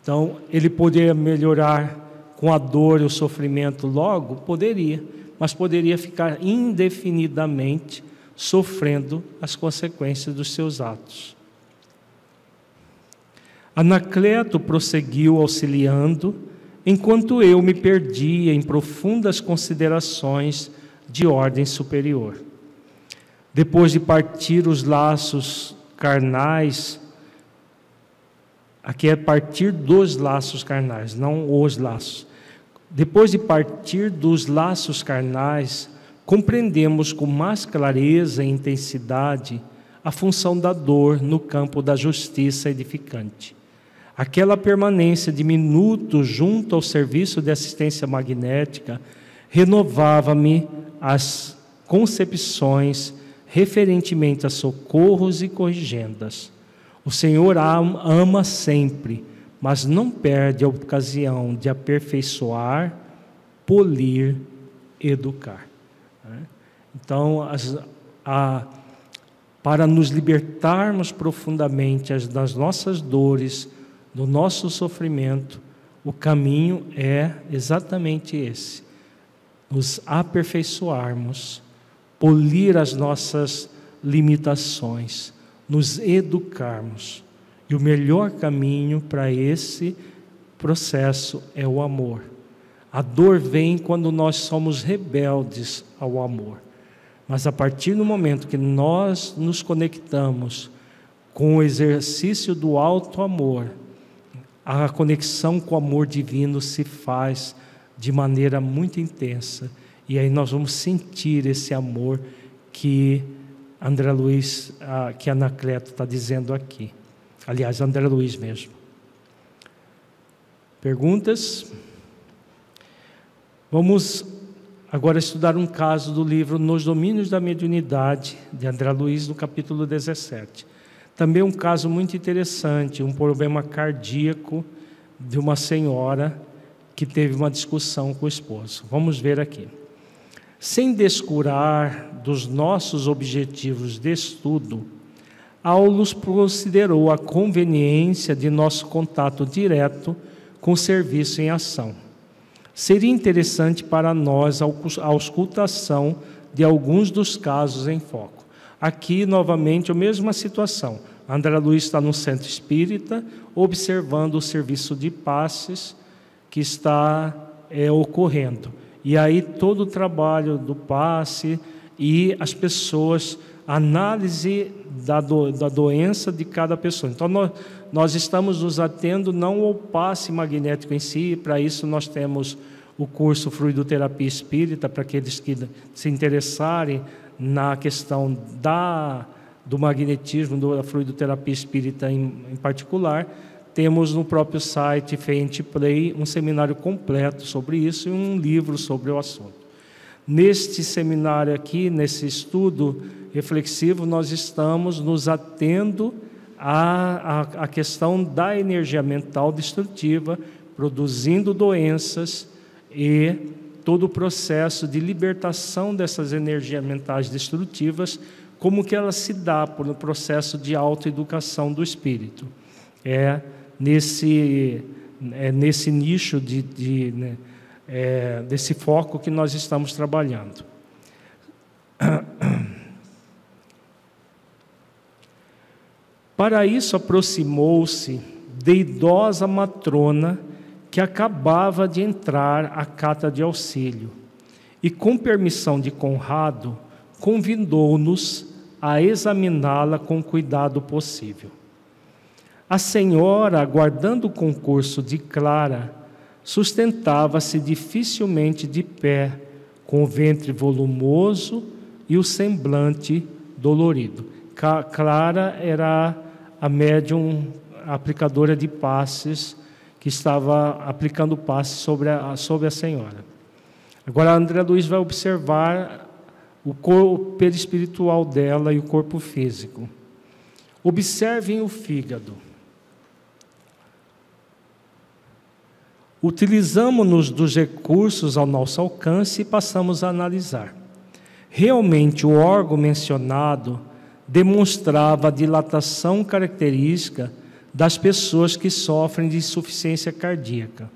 Então, ele poderia melhorar com a dor e o sofrimento logo? Poderia, mas poderia ficar indefinidamente sofrendo as consequências dos seus atos. Anacleto prosseguiu auxiliando, enquanto eu me perdia em profundas considerações de ordem superior. Depois de partir os laços carnais, aqui é partir dos laços carnais, não os laços. Depois de partir dos laços carnais, compreendemos com mais clareza e intensidade a função da dor no campo da justiça edificante. Aquela permanência de minutos junto ao serviço de assistência magnética renovava-me as concepções referentemente a socorros e corrigendas. O Senhor ama sempre, mas não perde a ocasião de aperfeiçoar, polir, educar. Então, as, a, para nos libertarmos profundamente das nossas dores, do nosso sofrimento, o caminho é exatamente esse: nos aperfeiçoarmos, polir as nossas limitações, nos educarmos. E o melhor caminho para esse processo é o amor. A dor vem quando nós somos rebeldes ao amor. Mas a partir do momento que nós nos conectamos com o exercício do alto amor, a conexão com o amor divino se faz de maneira muito intensa. E aí nós vamos sentir esse amor que André Luiz, que Anacleto está dizendo aqui. Aliás, André Luiz mesmo. Perguntas? Vamos agora estudar um caso do livro Nos Domínios da Mediunidade, de André Luiz, no capítulo 17. Também um caso muito interessante, um problema cardíaco de uma senhora que teve uma discussão com o esposo. Vamos ver aqui. Sem descurar dos nossos objetivos de estudo, Aulus considerou a conveniência de nosso contato direto com o serviço em ação. Seria interessante para nós a auscultação de alguns dos casos em foco. Aqui, novamente, a mesma situação. André Luiz está no centro espírita, observando o serviço de passes que está é, ocorrendo. E aí, todo o trabalho do passe e as pessoas, análise da, do, da doença de cada pessoa. Então, nós, nós estamos nos atendo não ao passe magnético em si, para isso nós temos o curso Fluidoterapia Espírita, para aqueles que se interessarem na questão da, do magnetismo, da fluidoterapia espírita em, em particular, temos no próprio site Fente Play um seminário completo sobre isso e um livro sobre o assunto. Neste seminário aqui, nesse estudo reflexivo, nós estamos nos atendo à, à, à questão da energia mental destrutiva, produzindo doenças e todo o processo de libertação dessas energias mentais destrutivas, como que ela se dá por um processo de autoeducação do espírito. É nesse, é nesse nicho de, de né, é, desse foco que nós estamos trabalhando. Para isso aproximou-se de idosa matrona que acabava de entrar à cata de auxílio, e, com permissão de Conrado, convidou-nos a examiná-la com cuidado possível. A senhora, aguardando o concurso de Clara, sustentava-se dificilmente de pé, com o ventre volumoso e o semblante dolorido. Clara era a médium aplicadora de passes que estava aplicando passe sobre a, sobre a senhora. Agora, André Luiz vai observar o corpo perispiritual dela e o corpo físico. Observem o fígado. Utilizamos-nos dos recursos ao nosso alcance e passamos a analisar. Realmente, o órgão mencionado demonstrava a dilatação característica das pessoas que sofrem de insuficiência cardíaca.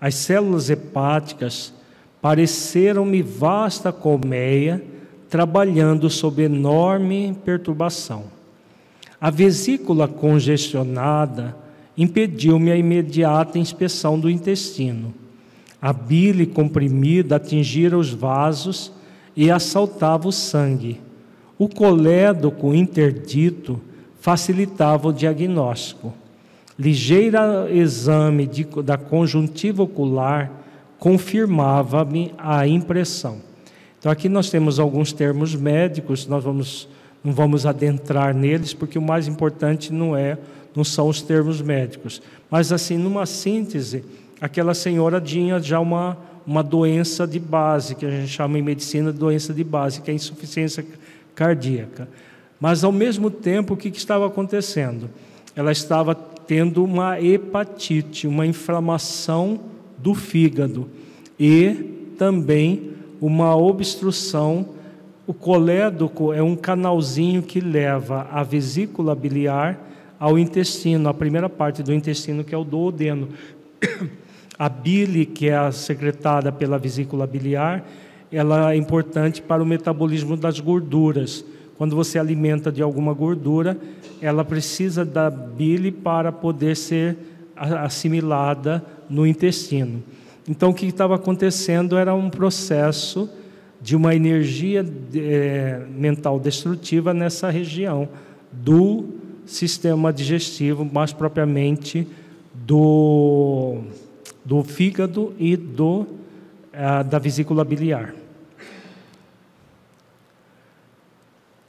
As células hepáticas pareceram-me vasta colmeia trabalhando sob enorme perturbação. A vesícula congestionada impediu-me a imediata inspeção do intestino. A bile comprimida atingira os vasos e assaltava o sangue. O colédoco interdito facilitava o diagnóstico. Ligeiro exame de, da conjuntiva ocular confirmava-me a impressão. Então aqui nós temos alguns termos médicos, nós vamos não vamos adentrar neles porque o mais importante não é não são os termos médicos, mas assim numa síntese, aquela senhora tinha já uma uma doença de base, que a gente chama em medicina de doença de base, que é a insuficiência cardíaca. Mas ao mesmo tempo, o que, que estava acontecendo? Ela estava tendo uma hepatite, uma inflamação do fígado e também uma obstrução. O colédoco é um canalzinho que leva a vesícula biliar ao intestino, a primeira parte do intestino que é o duodeno. A bile, que é secretada pela vesícula biliar, ela é importante para o metabolismo das gorduras. Quando você alimenta de alguma gordura, ela precisa da bile para poder ser assimilada no intestino. Então, o que estava acontecendo era um processo de uma energia é, mental destrutiva nessa região do sistema digestivo, mais propriamente do, do fígado e do, uh, da vesícula biliar.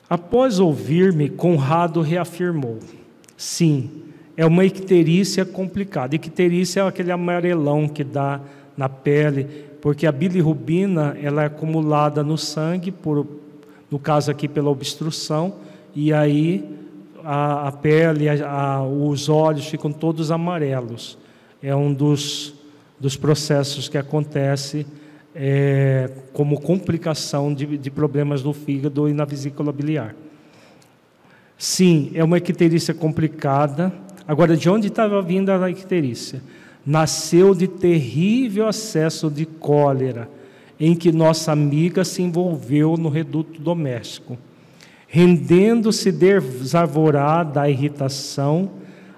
Após ouvir-me, Conrado reafirmou: sim, é uma icterícia complicada. Icterícia é aquele amarelão que dá na pele, porque a bilirrubina ela é acumulada no sangue, por, no caso aqui pela obstrução, e aí a, a pele, a, a, os olhos ficam todos amarelos. É um dos, dos processos que acontece é, como complicação de, de problemas no fígado e na vesícula biliar. Sim, é uma icterícia complicada. Agora, de onde estava vindo a icterícia? Nasceu de terrível acesso de cólera, em que nossa amiga se envolveu no reduto doméstico. Rendendo-se desarvorada à irritação,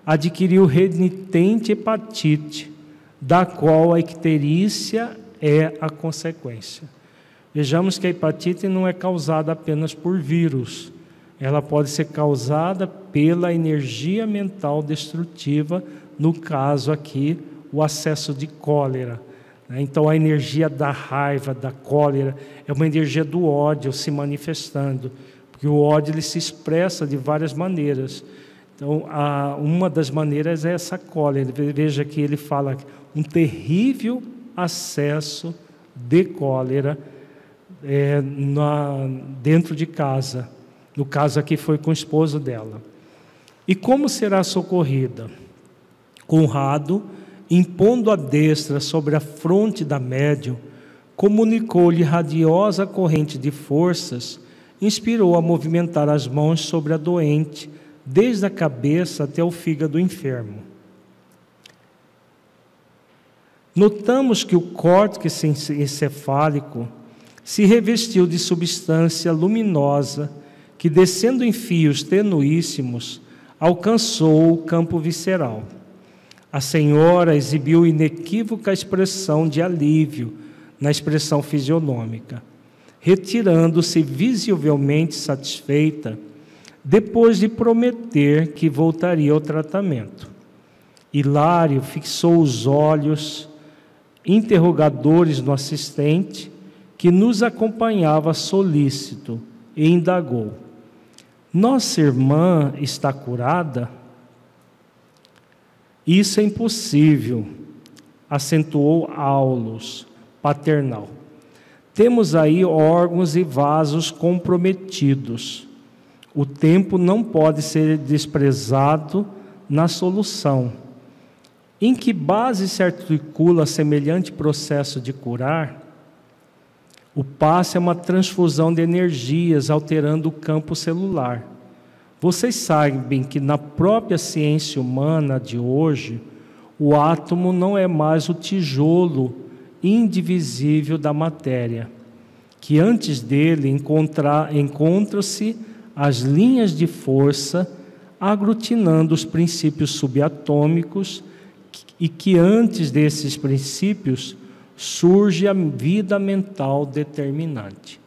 adquiriu renitente hepatite, da qual a icterícia é a consequência. Vejamos que a hepatite não é causada apenas por vírus, ela pode ser causada pela energia mental destrutiva, no caso aqui, o acesso de cólera. Né? Então, a energia da raiva, da cólera, é uma energia do ódio se manifestando, porque o ódio ele se expressa de várias maneiras. Então, uma das maneiras é essa cólera. Veja que ele fala um terrível acesso de cólera é, na, dentro de casa. No caso aqui foi com o esposo dela. E como será socorrida? Conrado, impondo a destra sobre a fronte da médium, comunicou-lhe radiosa corrente de forças, inspirou a movimentar as mãos sobre a doente, desde a cabeça até o fígado enfermo. Notamos que o córtex encefálico se revestiu de substância luminosa que, descendo em fios tenuíssimos, alcançou o campo visceral. A senhora exibiu inequívoca expressão de alívio na expressão fisionômica, retirando-se visivelmente satisfeita, depois de prometer que voltaria ao tratamento. Hilário fixou os olhos interrogadores no assistente, que nos acompanhava solícito, e indagou: Nossa irmã está curada? Isso é impossível, acentuou Aulos, paternal. Temos aí órgãos e vasos comprometidos. O tempo não pode ser desprezado na solução. Em que base se articula semelhante processo de curar? O passe é uma transfusão de energias alterando o campo celular. Vocês sabem que na própria ciência humana de hoje, o átomo não é mais o tijolo indivisível da matéria, que antes dele encontram-se as linhas de força aglutinando os princípios subatômicos e que antes desses princípios surge a vida mental determinante.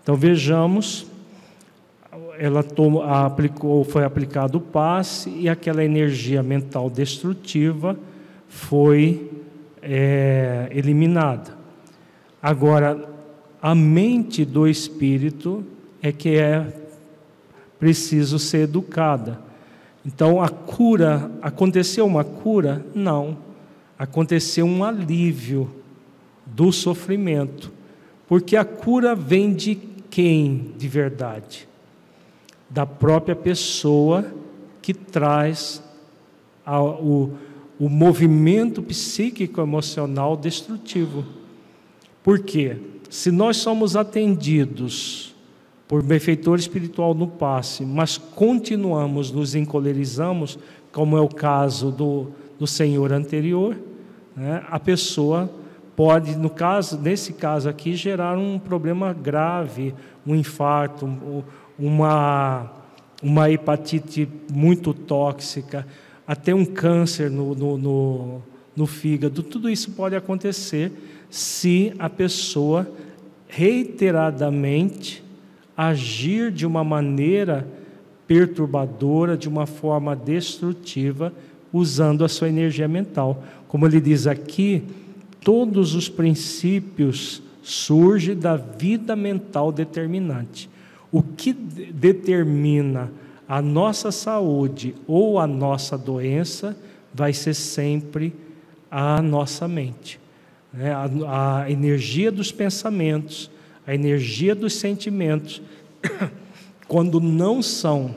Então vejamos ela aplicou, foi aplicado o passe e aquela energia mental destrutiva foi é, eliminada. Agora, a mente do espírito é que é preciso ser educada. Então, a cura, aconteceu uma cura? Não. Aconteceu um alívio do sofrimento. Porque a cura vem de quem de verdade? da própria pessoa que traz a, o, o movimento psíquico-emocional destrutivo. Por quê? Se nós somos atendidos por benfeitor espiritual no passe, mas continuamos, nos encolerizamos, como é o caso do, do senhor anterior, né, a pessoa pode, no caso, nesse caso aqui, gerar um problema grave, um infarto, um, uma, uma hepatite muito tóxica, até um câncer no, no, no, no fígado. Tudo isso pode acontecer se a pessoa reiteradamente agir de uma maneira perturbadora, de uma forma destrutiva, usando a sua energia mental. Como ele diz aqui, todos os princípios surgem da vida mental determinante. O que determina a nossa saúde ou a nossa doença vai ser sempre a nossa mente. Né? A, a energia dos pensamentos, a energia dos sentimentos, quando não são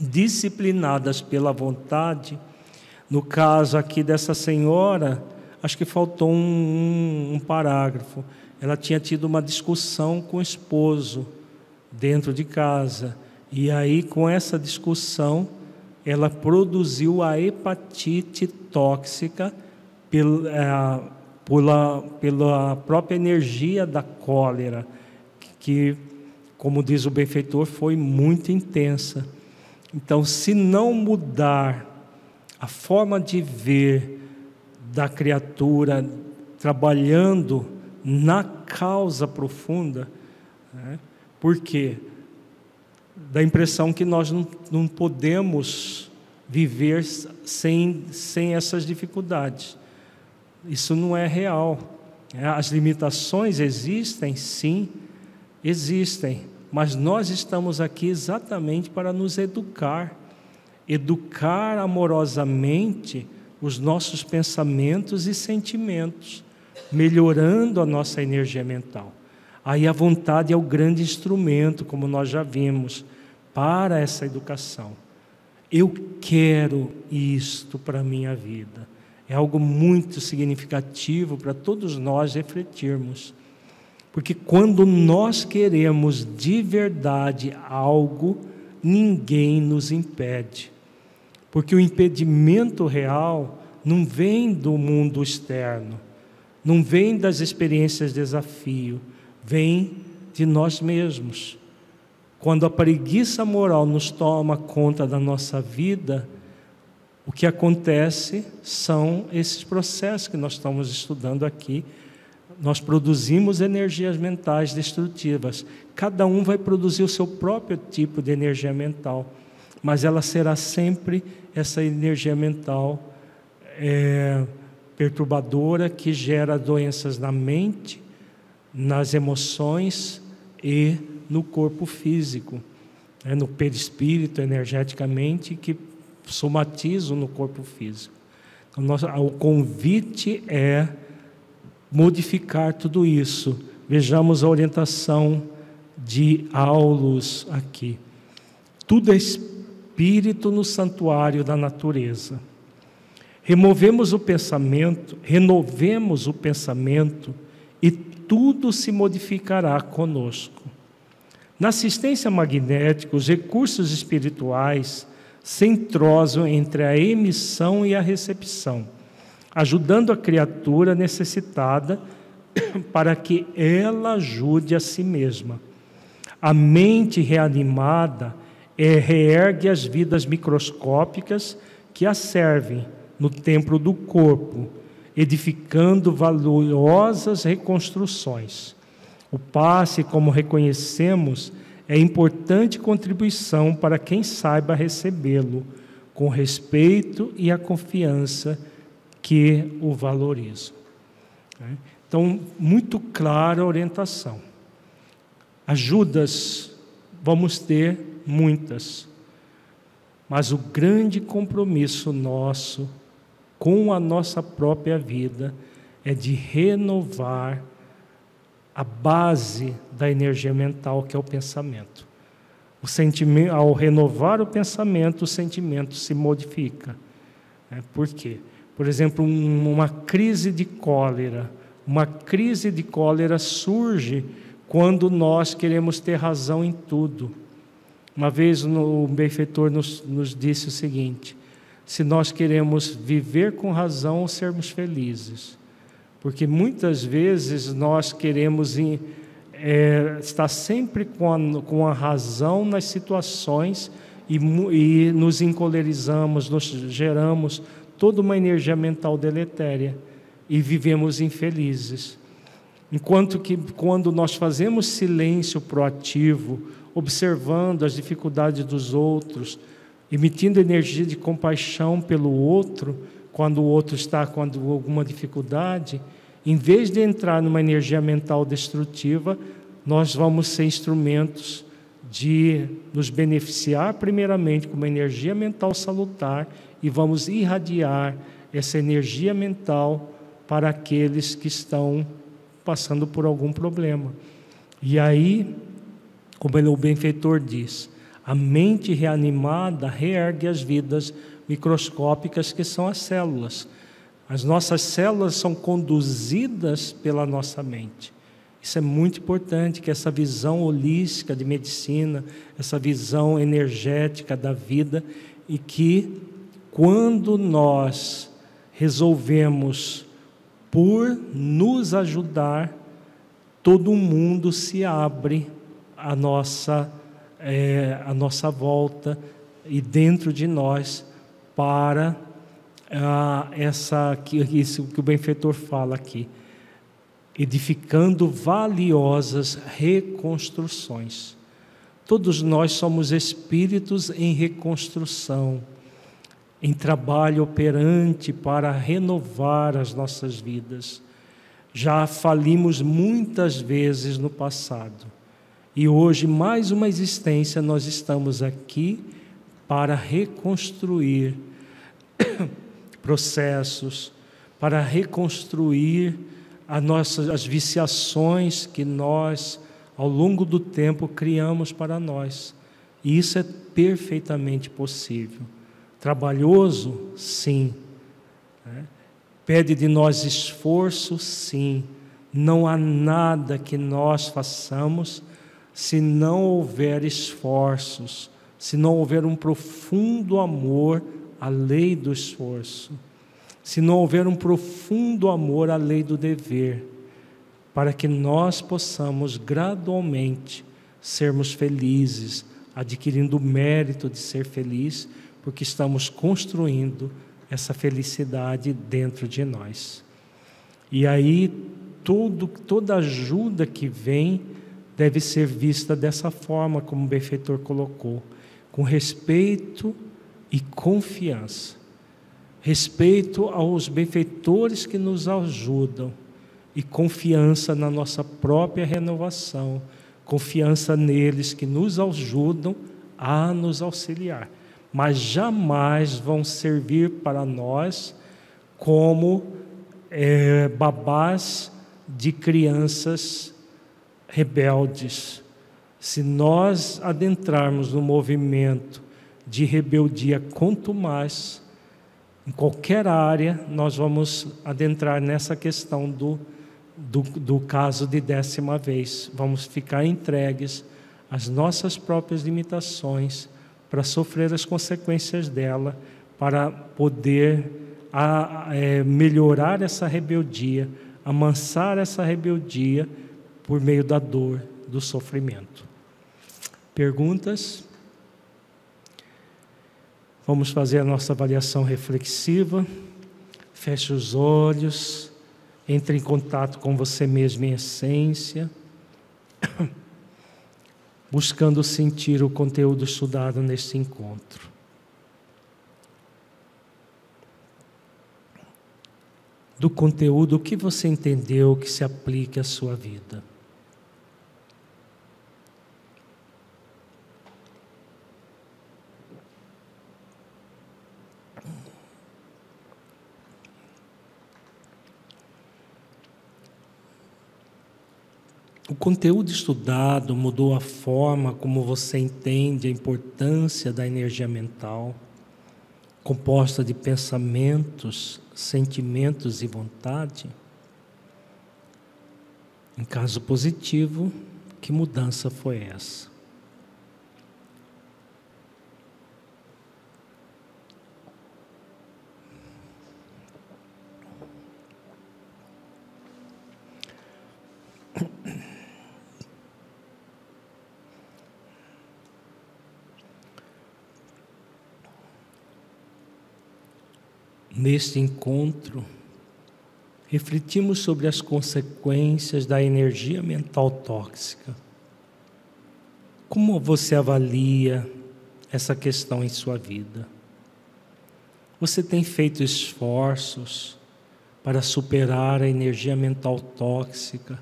disciplinadas pela vontade, no caso aqui dessa senhora, acho que faltou um, um, um parágrafo. Ela tinha tido uma discussão com o esposo dentro de casa. E aí, com essa discussão, ela produziu a hepatite tóxica pela, pela, pela própria energia da cólera, que, como diz o benfeitor, foi muito intensa. Então, se não mudar a forma de ver da criatura trabalhando na causa profunda, né, por quê? Dá a impressão que nós não, não podemos viver sem, sem essas dificuldades. Isso não é real. É, as limitações existem, sim, existem, mas nós estamos aqui exatamente para nos educar educar amorosamente os nossos pensamentos e sentimentos, melhorando a nossa energia mental. Aí a vontade é o grande instrumento, como nós já vimos, para essa educação. Eu quero isto para a minha vida. É algo muito significativo para todos nós refletirmos. Porque quando nós queremos de verdade algo, ninguém nos impede. Porque o impedimento real não vem do mundo externo, não vem das experiências de desafio, vem de nós mesmos. Quando a preguiça moral nos toma conta da nossa vida, o que acontece são esses processos que nós estamos estudando aqui. Nós produzimos energias mentais destrutivas. Cada um vai produzir o seu próprio tipo de energia mental, mas ela será sempre essa energia mental é, perturbadora que gera doenças na mente nas emoções e no corpo físico, né, no perispírito energeticamente que somatizam no corpo físico. Então, nosso, o convite é modificar tudo isso. Vejamos a orientação de Aulus aqui. Tudo é espírito no santuário da natureza. Removemos o pensamento, renovemos o pensamento e tudo se modificará conosco. Na assistência magnética, os recursos espirituais se entrosam entre a emissão e a recepção, ajudando a criatura necessitada para que ela ajude a si mesma. A mente reanimada é, reergue as vidas microscópicas que a servem no templo do corpo, edificando valiosas reconstruções. O passe, como reconhecemos, é importante contribuição para quem saiba recebê-lo com respeito e a confiança que o valorizam. Né? Então, muito clara a orientação. Ajudas vamos ter muitas, mas o grande compromisso nosso com a nossa própria vida é de renovar a base da energia mental, que é o pensamento. O sentimento, ao renovar o pensamento, o sentimento se modifica. É, por quê? Por exemplo, um, uma crise de cólera. Uma crise de cólera surge quando nós queremos ter razão em tudo. Uma vez o benfeitor nos, nos disse o seguinte: se nós queremos viver com razão ou sermos felizes. Porque muitas vezes nós queremos é, estar sempre com a, com a razão nas situações e, e nos encolerizamos, nos geramos toda uma energia mental deletéria e vivemos infelizes. Enquanto que quando nós fazemos silêncio proativo, observando as dificuldades dos outros, emitindo energia de compaixão pelo outro, quando o outro está com alguma dificuldade, em vez de entrar numa energia mental destrutiva, nós vamos ser instrumentos de nos beneficiar, primeiramente, com uma energia mental salutar e vamos irradiar essa energia mental para aqueles que estão passando por algum problema. E aí, como o benfeitor diz, a mente reanimada reergue as vidas microscópicas que são as células. As nossas células são conduzidas pela nossa mente. Isso é muito importante, que essa visão holística de medicina, essa visão energética da vida, e que quando nós resolvemos por nos ajudar, todo mundo se abre à nossa, é, à nossa volta e dentro de nós para ah, essa que, isso que o benfeitor fala aqui, edificando valiosas reconstruções. Todos nós somos espíritos em reconstrução, em trabalho operante para renovar as nossas vidas. Já falimos muitas vezes no passado e hoje, mais uma existência, nós estamos aqui para reconstruir processos, para reconstruir as nossas as viciações que nós, ao longo do tempo, criamos para nós. E isso é perfeitamente possível. Trabalhoso? Sim. Né? Pede de nós esforço? Sim. Não há nada que nós façamos se não houver esforços, se não houver um profundo amor a lei do esforço, se não houver um profundo amor à lei do dever, para que nós possamos gradualmente sermos felizes, adquirindo o mérito de ser feliz, porque estamos construindo essa felicidade dentro de nós. E aí, tudo, toda ajuda que vem deve ser vista dessa forma, como o benfeitor colocou, com respeito e confiança. Respeito aos benfeitores que nos ajudam e confiança na nossa própria renovação, confiança neles que nos ajudam a nos auxiliar, mas jamais vão servir para nós como é, babás de crianças rebeldes. Se nós adentrarmos no movimento de rebeldia, quanto mais em qualquer área nós vamos adentrar nessa questão do, do, do caso de décima vez. Vamos ficar entregues as nossas próprias limitações para sofrer as consequências dela, para poder a, é, melhorar essa rebeldia, amansar essa rebeldia por meio da dor, do sofrimento. Perguntas? Vamos fazer a nossa avaliação reflexiva. Feche os olhos, entre em contato com você mesmo em essência, buscando sentir o conteúdo estudado neste encontro. Do conteúdo, o que você entendeu que se aplique à sua vida? Conteúdo estudado mudou a forma como você entende a importância da energia mental, composta de pensamentos, sentimentos e vontade? Em caso positivo, que mudança foi essa? Neste encontro, refletimos sobre as consequências da energia mental tóxica. Como você avalia essa questão em sua vida? Você tem feito esforços para superar a energia mental tóxica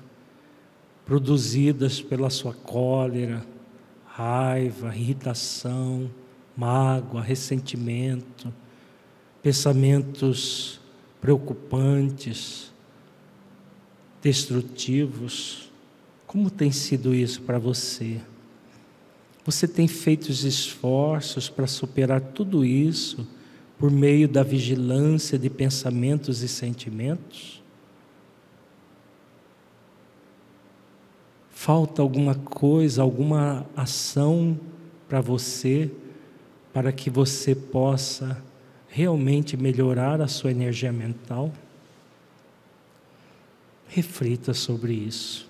produzidas pela sua cólera, raiva, irritação, mágoa, ressentimento? Pensamentos preocupantes, destrutivos. Como tem sido isso para você? Você tem feito os esforços para superar tudo isso por meio da vigilância de pensamentos e sentimentos? Falta alguma coisa, alguma ação para você, para que você possa realmente melhorar a sua energia mental? Reflita sobre isso.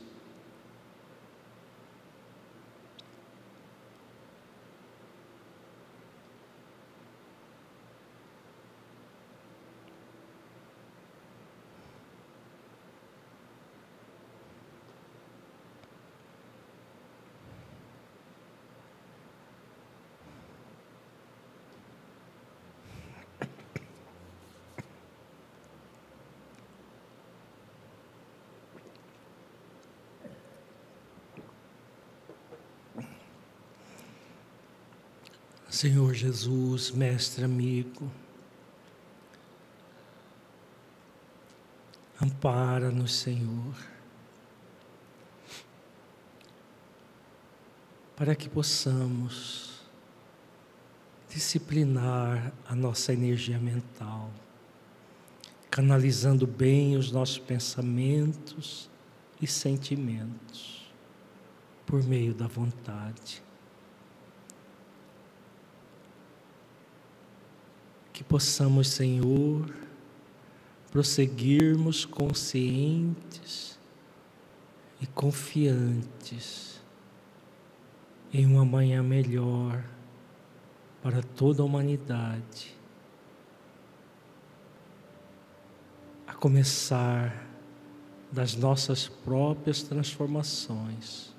Senhor Jesus, mestre amigo, ampara-nos, Senhor, para que possamos disciplinar a nossa energia mental, canalizando bem os nossos pensamentos e sentimentos por meio da vontade. Que possamos, Senhor, prosseguirmos conscientes e confiantes em uma manhã melhor para toda a humanidade. A começar das nossas próprias transformações,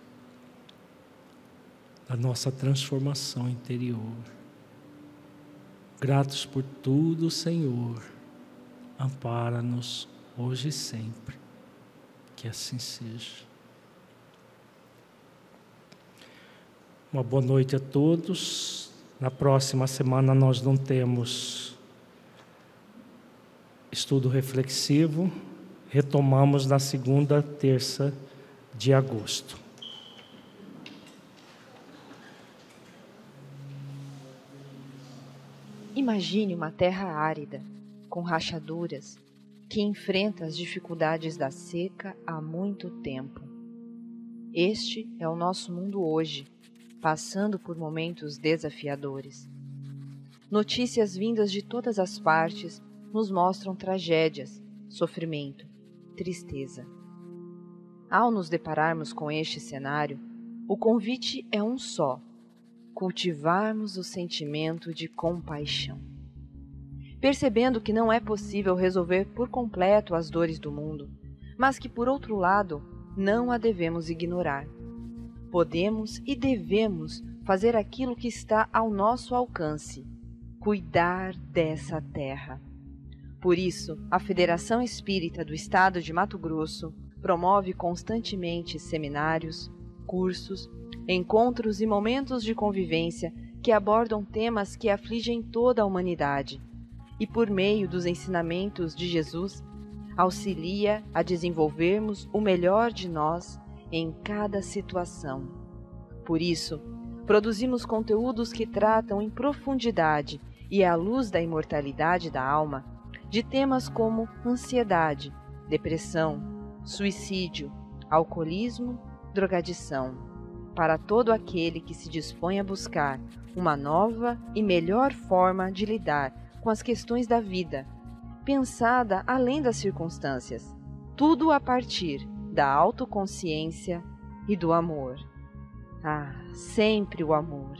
da nossa transformação interior. Gratos por tudo, Senhor. Ampara-nos hoje e sempre. Que assim seja. Uma boa noite a todos. Na próxima semana nós não temos estudo reflexivo. Retomamos na segunda terça de agosto. Imagine uma terra árida, com rachaduras, que enfrenta as dificuldades da seca há muito tempo. Este é o nosso mundo hoje, passando por momentos desafiadores. Notícias vindas de todas as partes nos mostram tragédias, sofrimento, tristeza. Ao nos depararmos com este cenário, o convite é um só: cultivarmos o sentimento de compaixão. Percebendo que não é possível resolver por completo as dores do mundo, mas que, por outro lado, não a devemos ignorar. Podemos e devemos fazer aquilo que está ao nosso alcance: cuidar dessa terra. Por isso, a Federação Espírita do Estado de Mato Grosso promove constantemente seminários, cursos, encontros e momentos de convivência que abordam temas que afligem toda a humanidade. E por meio dos ensinamentos de Jesus, auxilia a desenvolvermos o melhor de nós em cada situação. Por isso, produzimos conteúdos que tratam em profundidade e à luz da imortalidade da alma de temas como ansiedade, depressão, suicídio, alcoolismo, drogadição, para todo aquele que se dispõe a buscar uma nova e melhor forma de lidar com as questões da vida pensada além das circunstâncias, tudo a partir da autoconsciência e do amor. Ah, sempre o amor.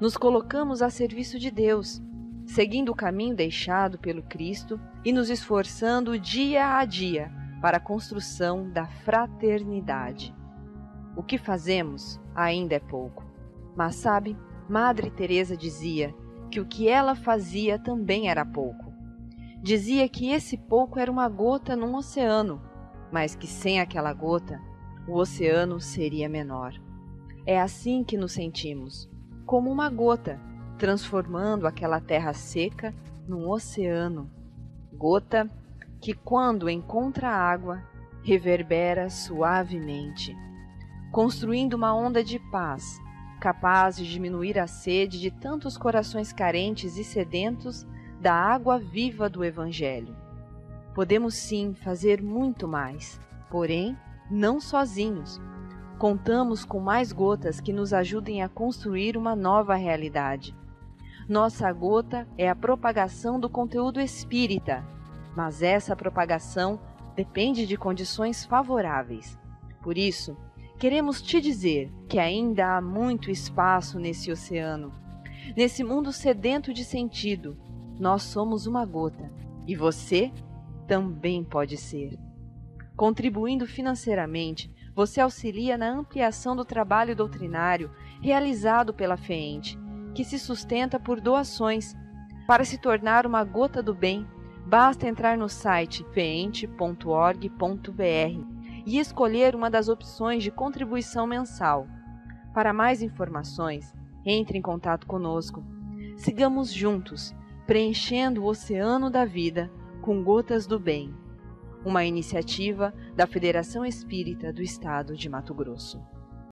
Nos colocamos a serviço de Deus, seguindo o caminho deixado pelo Cristo e nos esforçando dia a dia para a construção da fraternidade. O que fazemos ainda é pouco. Mas sabe, Madre Teresa dizia que o que ela fazia também era pouco. Dizia que esse pouco era uma gota num oceano, mas que sem aquela gota, o oceano seria menor. É assim que nos sentimos, como uma gota, transformando aquela terra seca num oceano. Gota que, quando encontra água, reverbera suavemente, construindo uma onda de paz, capaz de diminuir a sede de tantos corações carentes e sedentos da água viva do Evangelho. Podemos sim fazer muito mais, porém, não sozinhos. Contamos com mais gotas que nos ajudem a construir uma nova realidade. Nossa gota é a propagação do conteúdo espírita, mas essa propagação depende de condições favoráveis. Por isso, queremos te dizer que ainda há muito espaço nesse oceano, nesse mundo sedento de sentido, nós somos uma gota e você também pode ser. Contribuindo financeiramente, você auxilia na ampliação do trabalho doutrinário realizado pela FEENTE, que se sustenta por doações. Para se tornar uma gota do bem, basta entrar no site feente.org.br e escolher uma das opções de contribuição mensal. Para mais informações, entre em contato conosco. Sigamos juntos preenchendo o oceano da vida com gotas do bem. Uma iniciativa da Federação Espírita do Estado de Mato Grosso.